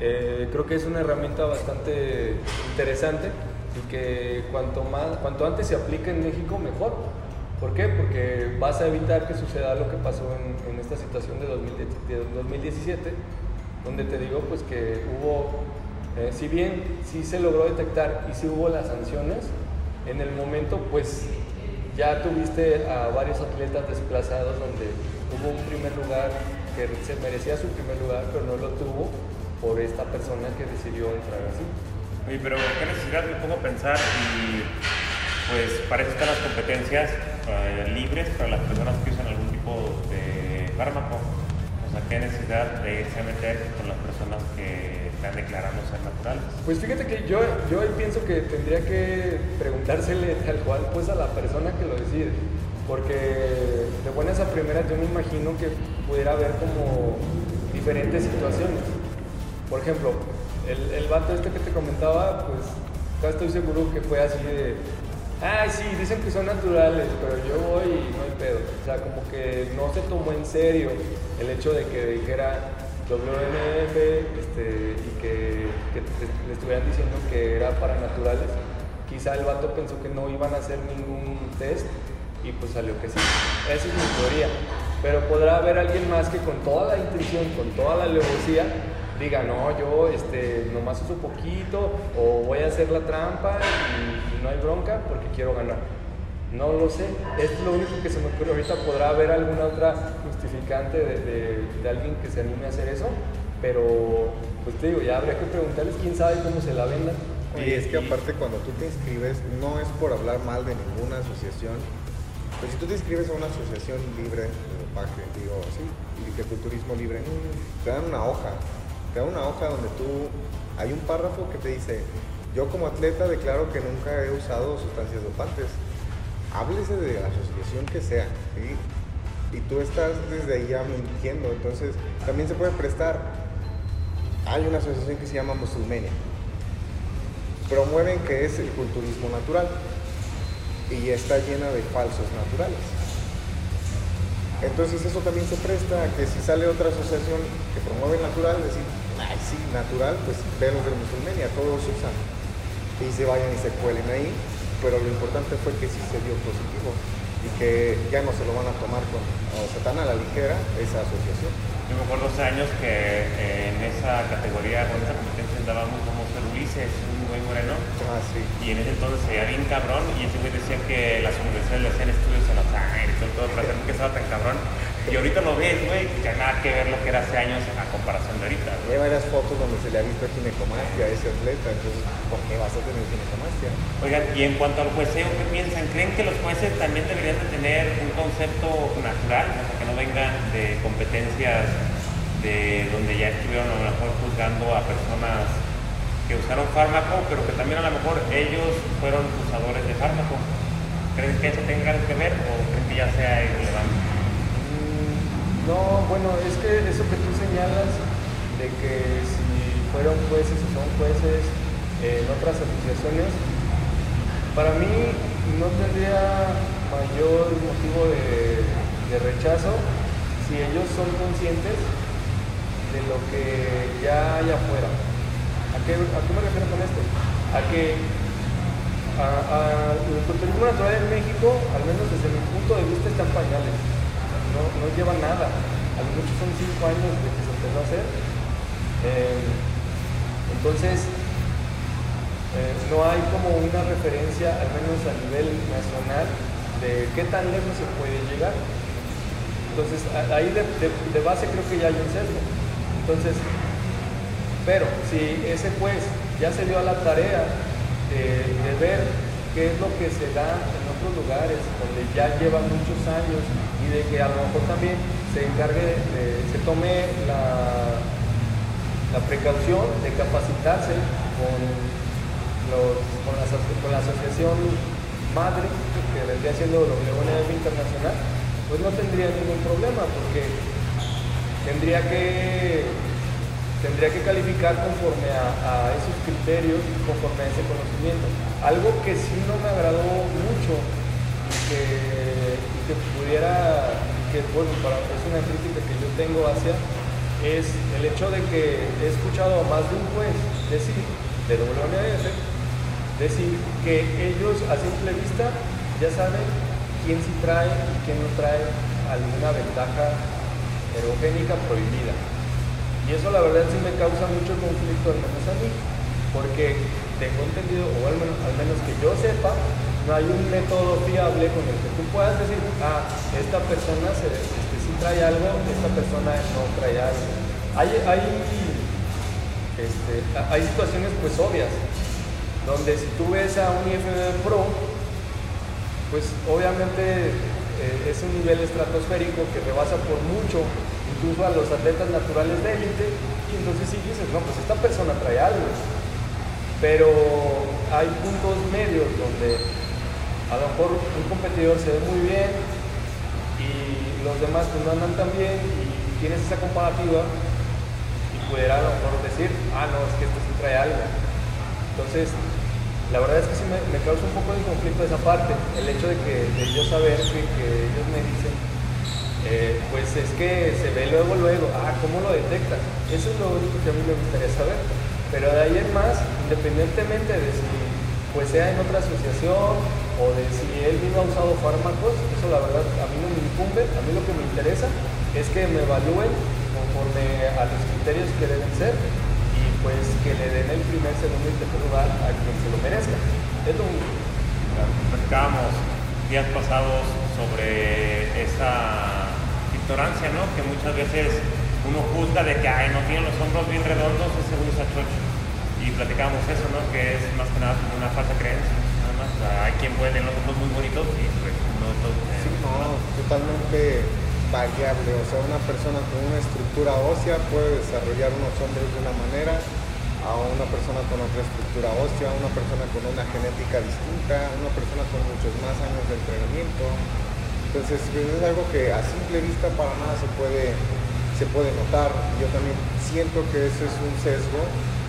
eh, creo que es una herramienta bastante interesante y que cuanto, más, cuanto antes se aplique en México, mejor. ¿Por qué? Porque vas a evitar que suceda lo que pasó en, esta situación de, 2017, donde te digo pues que hubo, eh, si bien sí se logró detectar y sí hubo las sanciones, en el momento pues ya tuviste a varios atletas desplazados donde hubo un primer lugar que se merecía su primer lugar, pero no lo tuvo por esta persona que decidió entrar así. Oye, pero qué necesidad me pongo a pensar y pues para eso están las competencias eh, libres para las personas que usan algún tipo de fármaco. O sea, qué necesidad de irse a meter con las personas que están declarando ser naturales. Pues fíjate que yo, yo pienso que tendría que preguntársele tal cual pues a la persona que lo decide. Porque de buenas a primeras yo me imagino que pudiera haber como diferentes situaciones por ejemplo, el, el vato este que te comentaba, pues ya estoy seguro que fue así de, ay, sí, dicen que son naturales, pero yo voy y no hay pedo. O sea, como que no se tomó en serio el hecho de que dijera WNF este, y que, le estuvieran diciendo que era para naturales. Quizá el vato pensó que no iban a hacer ningún test y pues salió que sí. Esa es mi teoría. Pero podrá haber alguien más que con toda la intención, con toda la alevosía, diga, no, yo este, nomás uso poquito o voy a hacer la trampa y, no hay bronca porque quiero ganar. No lo sé, es lo único que se me ocurre ahorita. Podrá haber alguna otra justificante de, de, alguien que se anime a hacer eso, pero pues te digo, ya habría que preguntarles quién sabe cómo se la vendan. Y es que aparte cuando tú te inscribes, no es por hablar mal de ninguna asociación, pues si tú te inscribes a una asociación libre dopaje, digo, sí, y de culturismo libre, te dan una hoja te da una hoja donde tú, hay un párrafo que te dice, yo como atleta declaro que nunca he usado sustancias dopantes. Háblese de la asociación que sea, y tú estás desde ahí ya mintiendo, entonces también se puede prestar. Hay una asociación que se llama Musulmania. Promueven que es el culturismo natural y está llena de falsos naturales. Entonces eso también se presta a que si sale otra asociación que promueve el natural, decir, ay, sí, natural, pues ven los de a todos usan. Y se vayan y se cuelen ahí, pero lo importante fue que sí se dio positivo y que ya no se lo van a tomar con, o se tan a la ligera esa asociación. Yo me acuerdo hace años que en esa categoría, con esa competencia andábamos como José Ulises, un muy moreno. Ah, sí. Y en ese entonces se veía bien cabrón y ese güey decía que las universidades le hacían estudios en la sangre y todo, para que estaba tan cabrón. Y ahorita lo ves, güey, ya nada que ver lo que era hace años a comparación de ahorita. Hay varias fotos donde se le ha visto ginecomastia a ese atleta, entonces, ¿por qué vas a tener ginecomastia? Oigan, y en cuanto al jueceo, ¿qué piensan? ¿Creen que los jueces también deberían de tener un concepto natural? O sea, que no vengan de competencias de donde ya estuvieron a lo mejor juzgando a personas que usaron fármaco, pero que también a lo mejor ellos fueron usadores de fármaco. ¿Creen que eso tenga que ver o creen que ya sea irrelevante? No, bueno, es que eso que tú señalas de que si fueron jueces o son jueces en otras asociaciones, para mí no tendría mayor motivo de, rechazo si ellos son conscientes de lo que ya hay afuera. ¿A qué, me refiero con esto? A que el culturismo natural en México, al menos desde mi punto de vista, están pañales. No, no lleva nada. A lo mucho son cinco años de que se empezó a hacer. Eh, entonces, eh, no hay como una referencia, al menos a nivel nacional, de qué tan lejos se puede llegar. Entonces, ahí de, base creo que ya hay un sesgo. Entonces, pero si ese juez ya se dio a la tarea de, ver qué es lo que se da en otros lugares, donde ya lleva muchos años de que a lo mejor también se encargue, se tome la, la precaución de capacitarse con con, la, asociación madre, que vendría siendo WNF Internacional, pues no tendría ningún problema porque tendría que tendría que calificar conforme a, esos criterios, conforme a ese conocimiento. Algo que sí no me agradó mucho y pudiera, que bueno, para, es una crítica que yo tengo hacia, es el hecho de que he escuchado a más de un juez decir de WNF decir, que ellos a simple vista ya saben quién sí trae y quién no trae alguna ventaja erogénica prohibida. Y eso la verdad sí me causa mucho conflicto, al menos a mí, porque tengo entendido, o al menos, al menos que yo sepa, no hay un método fiable con el que tú puedas decir, ah, esta persona este, sí trae algo, esta persona no trae algo. Hay, hay, este, hay situaciones pues obvias, donde si tú ves a un IFBB Pro, pues obviamente eh, es un nivel estratosférico que rebasa por mucho incluso a los atletas naturales de élite y entonces sí dices, no, pues esta persona trae algo. Pero hay puntos medios donde a lo mejor un competidor se ve muy bien y los demás pues no andan tan bien y tienes esa comparativa y pudiera a lo mejor decir, ah, no, es que este sí trae algo. Entonces, la verdad es que sí me, causa un poco de conflicto esa parte, el hecho de que yo saber que, ellos me dicen, eh, pues es que se ve luego, luego, ah, ¿cómo lo detectas? Eso es lo único que a mí me gustaría saber. Pero de ahí en más, independientemente de si pues sea en otra asociación o de si él mismo ha usado fármacos, eso la verdad a mí no me incumbe, a mí lo que me interesa es que me evalúen conforme a los criterios que deben ser pues que le den el primer, segundo y tercer lugar a quien se lo merezca. Es lo único. Platicábamos días pasados sobre esa ignorancia, ¿no? Que muchas veces uno juzga de que, ay, no tiene los hombros bien redondos, ese güey está chocho. Y platicábamos eso, ¿no? Que es más que nada una falsa creencia. Más, hay quien puede tener los hombros muy bonitos y pues no todos. Sí, no, totalmente variable, o sea, una persona con una estructura ósea puede desarrollar unos hombros de una manera, a una persona con otra estructura ósea, una persona con una genética distinta, una persona con muchos más años de entrenamiento. Entonces pues, es algo que a simple vista para nada se puede, se puede notar. Yo también siento que eso es un sesgo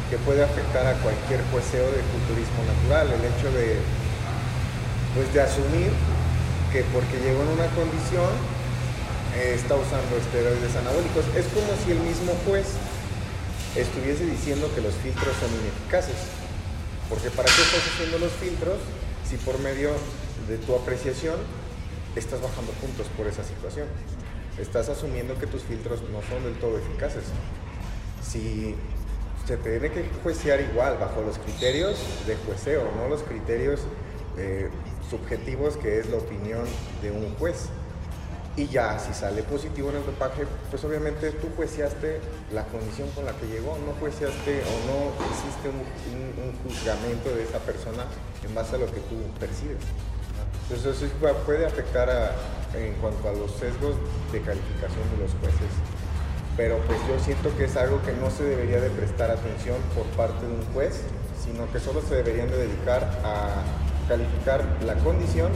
que puede afectar a cualquier jueceo de culturismo natural, el hecho de, pues, de asumir que porque llegó en una condición eh, está usando esteroides anabólicos. Es como si el mismo juez estuviese diciendo que los filtros son ineficaces. Porque ¿para qué estás haciendo los filtros si por medio de tu apreciación estás bajando puntos por esa situación? Estás asumiendo que tus filtros no son del todo eficaces. Si se tiene que juecear igual bajo los criterios de jueceo, no los criterios eh, subjetivos que es la opinión de un juez. Y ya, si sale positivo en el dopaje, pues obviamente tú juiciaste la condición con la que llegó, no juiciaste o no hiciste un, juzgamento de esa persona en base a lo que tú percibes. Entonces eso puede afectar en cuanto a los sesgos de calificación de los jueces. pero pues yo siento que es algo que no se debería de prestar atención por parte de un juez, sino que solo se deberían de dedicar a calificar la condición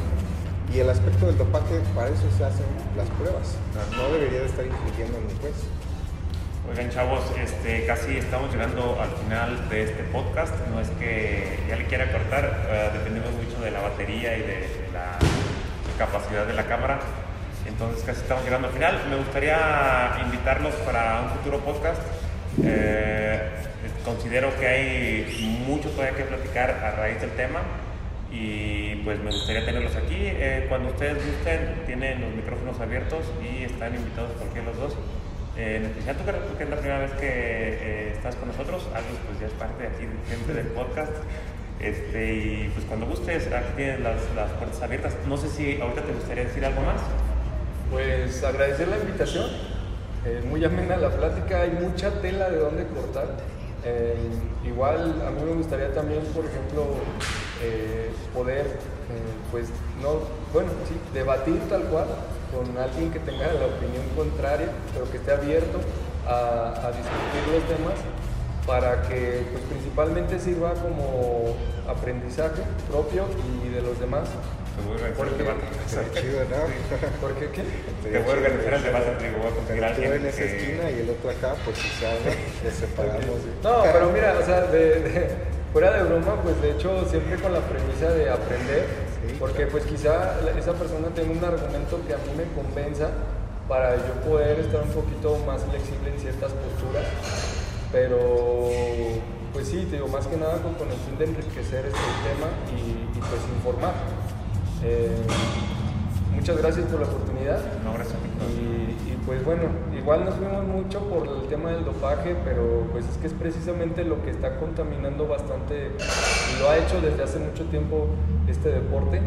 y el aspecto del dopaje, para eso se hacen las pruebas. No debería de estar influyendo en un juez. Oigan chavos, este, casi estamos llegando al final de este podcast. No es que ya le quiera cortar, eh, dependemos mucho de la batería y de, la capacidad de la cámara. Entonces casi estamos llegando al final. Me gustaría invitarlos para un futuro podcast. Eh, considero que hay mucho todavía que platicar a raíz del tema y pues me gustaría tenerlos aquí. Eh, cuando ustedes gusten, tienen los micrófonos abiertos y están invitados cualquiera de los dos. Eh, en especial tú, que es la primera vez que eh, estás con nosotros, Alex pues ya es parte aquí siempre del podcast. Este, y pues cuando gustes, aquí tienes las, las, puertas abiertas. No sé si ahorita te gustaría decir algo más. Pues agradecer la invitación, eh, muy amena la plática, hay mucha tela de dónde cortar. igual a mí me gustaría también, por ejemplo, poder, pues no, bueno, sí, debatir tal cual con alguien que tenga la opinión contraria, pero que esté abierto a, discutir los temas para que pues, principalmente sirva como aprendizaje propio y de los demás. Te voy a organizar el debate. chido, ¿no? ¿Por qué qué? Te voy a organizar el debate, te digo, voy a conseguir a alguien. en esa esquina y el otro acá, pues si nos separamos. No, pero mira, o sea, de, fuera de broma, pues de hecho siempre con la premisa de aprender porque pues quizá esa persona tenga un argumento que a mí me convenza para yo poder estar un poquito más flexible en ciertas posturas. Pero pues sí, te digo, más que nada con, el fin de enriquecer este tema y, pues informar. Eh, muchas gracias por la oportunidad. No, gracias. Y, y, pues bueno, igual nos fuimos mucho por el tema del dopaje, pero pues es que es precisamente lo que está contaminando bastante y lo ha hecho desde hace mucho tiempo este deporte.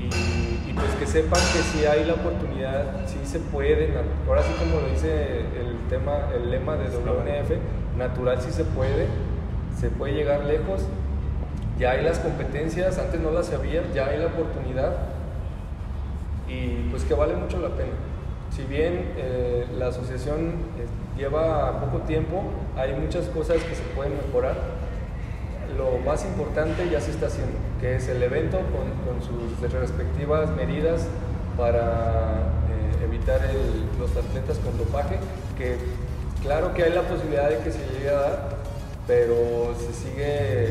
Y, pues que sepan que si hay la oportunidad, si se puede, ahora sí como lo dice el tema, el lema de WNF, natural sí se puede, se puede llegar lejos, ya hay las competencias, antes no las había, ya hay la oportunidad y pues que vale mucho la pena. Si bien eh, la asociación eh, lleva poco tiempo, hay muchas cosas que se pueden mejorar. Lo más importante ya se está haciendo, que es el evento con, sus respectivas medidas para eh, evitar los atletas con dopaje, que claro que hay la posibilidad de que se llegue a dar, pero se sigue,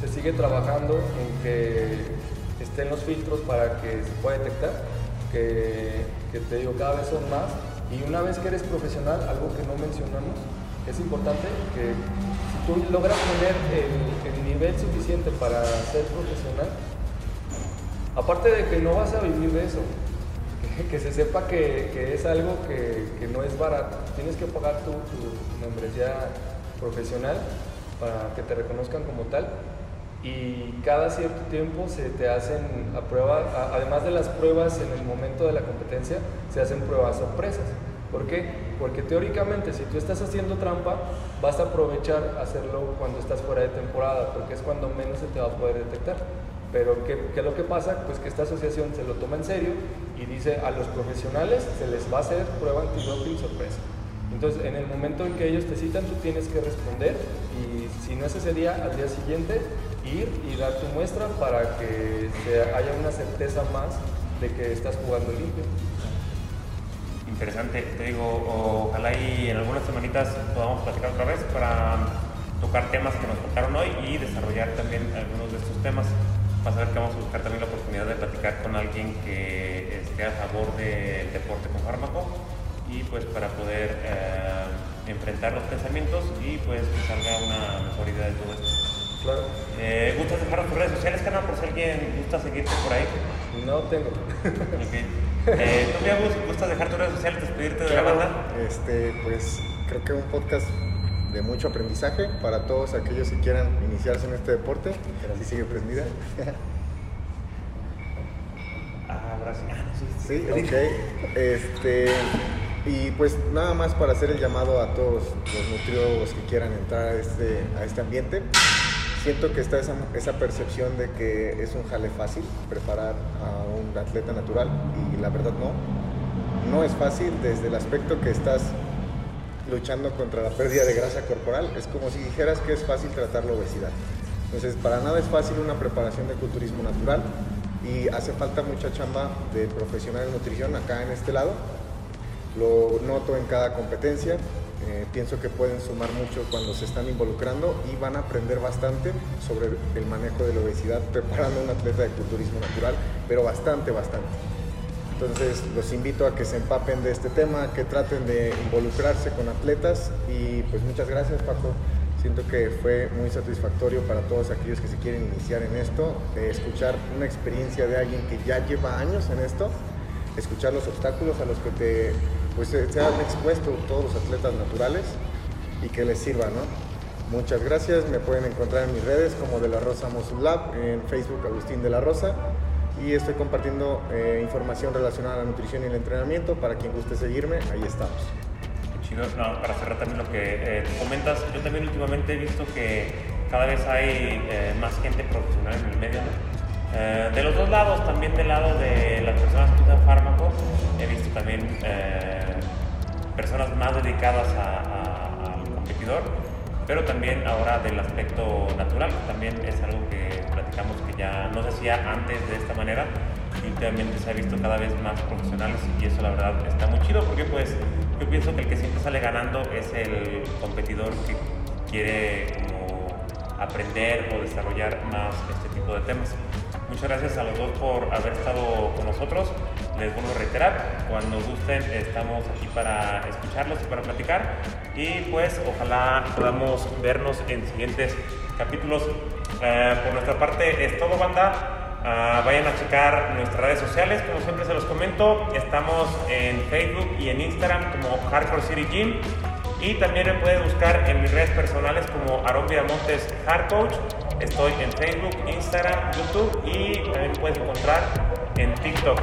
se sigue trabajando en que estén los filtros para que se pueda detectar, que, te digo, cada vez son más. Y una vez que eres profesional, algo que no mencionamos, es importante que si tú logras tener el, nivel suficiente para ser profesional, aparte de que no vas a vivir de eso, que, se sepa que, es algo que, no es barato, tienes que pagar tu, tu membresía profesional para que te reconozcan como tal y cada cierto tiempo se te hacen a prueba, además de las pruebas en el momento de la competencia, se hacen pruebas sorpresas. ¿Por qué? Porque teóricamente si tú estás haciendo trampa, vas a aprovechar hacerlo cuando estás fuera de temporada, porque es cuando menos se te va a poder detectar. Pero ¿qué, ¿qué, es lo que pasa? Pues que esta asociación se lo toma en serio y dice a los profesionales se les va a hacer prueba antidoping sorpresa. Entonces, en el momento en que ellos te citan, tú tienes que responder y si no es ese día, al día siguiente ir y dar tu muestra para que haya una certeza más de que estás jugando limpio. Interesante, te digo, ojalá y en algunas semanitas podamos platicar otra vez para tocar temas que nos tocaron hoy y desarrollar también algunos de estos temas. Vas a ver que vamos a buscar también la oportunidad de platicar con alguien que esté a favor del deporte con fármaco y pues para poder eh, enfrentar los pensamientos y pues que salga una mejor idea de todo esto. Claro. Eh, ¿Gustas dejar tus redes sociales, canal, por si alguien gusta seguirte por ahí? No tengo. Eh, ¿Tú, gustas dejar tus redes sociales, despedirte de la banda? Este, pues creo que un podcast de mucho aprendizaje para todos aquellos que quieran iniciarse en este deporte. Si sigue prendida. ah, gracias. Sí, ok. Este, y pues nada más para hacer el llamado a todos los nutriólogos que quieran entrar a este, a este ambiente siento que está esa, percepción de que es un jale fácil preparar a un atleta natural y la verdad no. No es fácil desde el aspecto que estás luchando contra la pérdida de grasa corporal. Es como si dijeras que es fácil tratar la obesidad. Entonces, para nada es fácil una preparación de culturismo natural y hace falta mucha chamba de profesional de nutrición acá en este lado. Lo noto en cada competencia. Eh, pienso que pueden sumar mucho cuando se están involucrando y van a aprender bastante sobre el manejo de la obesidad preparando un atleta de culturismo natural, pero bastante, bastante. Entonces los invito a que se empapen de este tema, que traten de involucrarse con atletas y pues muchas gracias Paco. Siento que fue muy satisfactorio para todos aquellos que se quieren iniciar en esto, escuchar una experiencia de alguien que ya lleva años en esto, escuchar los obstáculos a los que te pues, se han expuesto todos los atletas naturales y que les sirva, ¿no? Muchas gracias, me pueden encontrar en mis redes como de la Rosa Mosulab, en Facebook Agustín de la Rosa y estoy compartiendo eh, información relacionada a la nutrición y el entrenamiento para quien guste seguirme, ahí estamos. Chido. No, para cerrar también lo que eh, comentas, yo también últimamente he visto que cada vez hay eh, más gente profesional en el medio. Eh, de los dos lados, también del lado de las personas que usan fármacos, he visto también personas más dedicadas al competidor, pero también ahora del aspecto natural, que también es algo que platicamos que ya no se hacía antes de esta manera y últimamente se ha visto cada vez más profesionales y eso la verdad está muy chido porque pues yo pienso que el que siempre sale ganando es el competidor que quiere como aprender o desarrollar más este tipo de temas. Muchas gracias a los dos por haber estado con nosotros. Les vuelvo a reiterar, cuando gusten estamos aquí para escucharlos y para platicar. Y pues ojalá podamos vernos en siguientes capítulos. Eh, por nuestra parte es todo, banda. Ah, vayan a checar nuestras redes sociales, como siempre se los comento. Estamos en Facebook y en Instagram como Hardcore City Gym. Y también me pueden buscar en mis redes personales como Aaron Viramontes Hard Coach. Estoy en Facebook, Instagram, YouTube y también puedes encontrar en TikTok.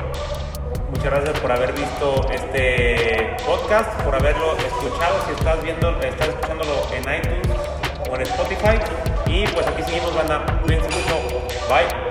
Muchas gracias por haber visto este podcast, por haberlo escuchado. Si estás viendo, estás escuchándolo en iTunes o en Spotify. Y pues aquí seguimos, banda. Cuídense mucho. Bye.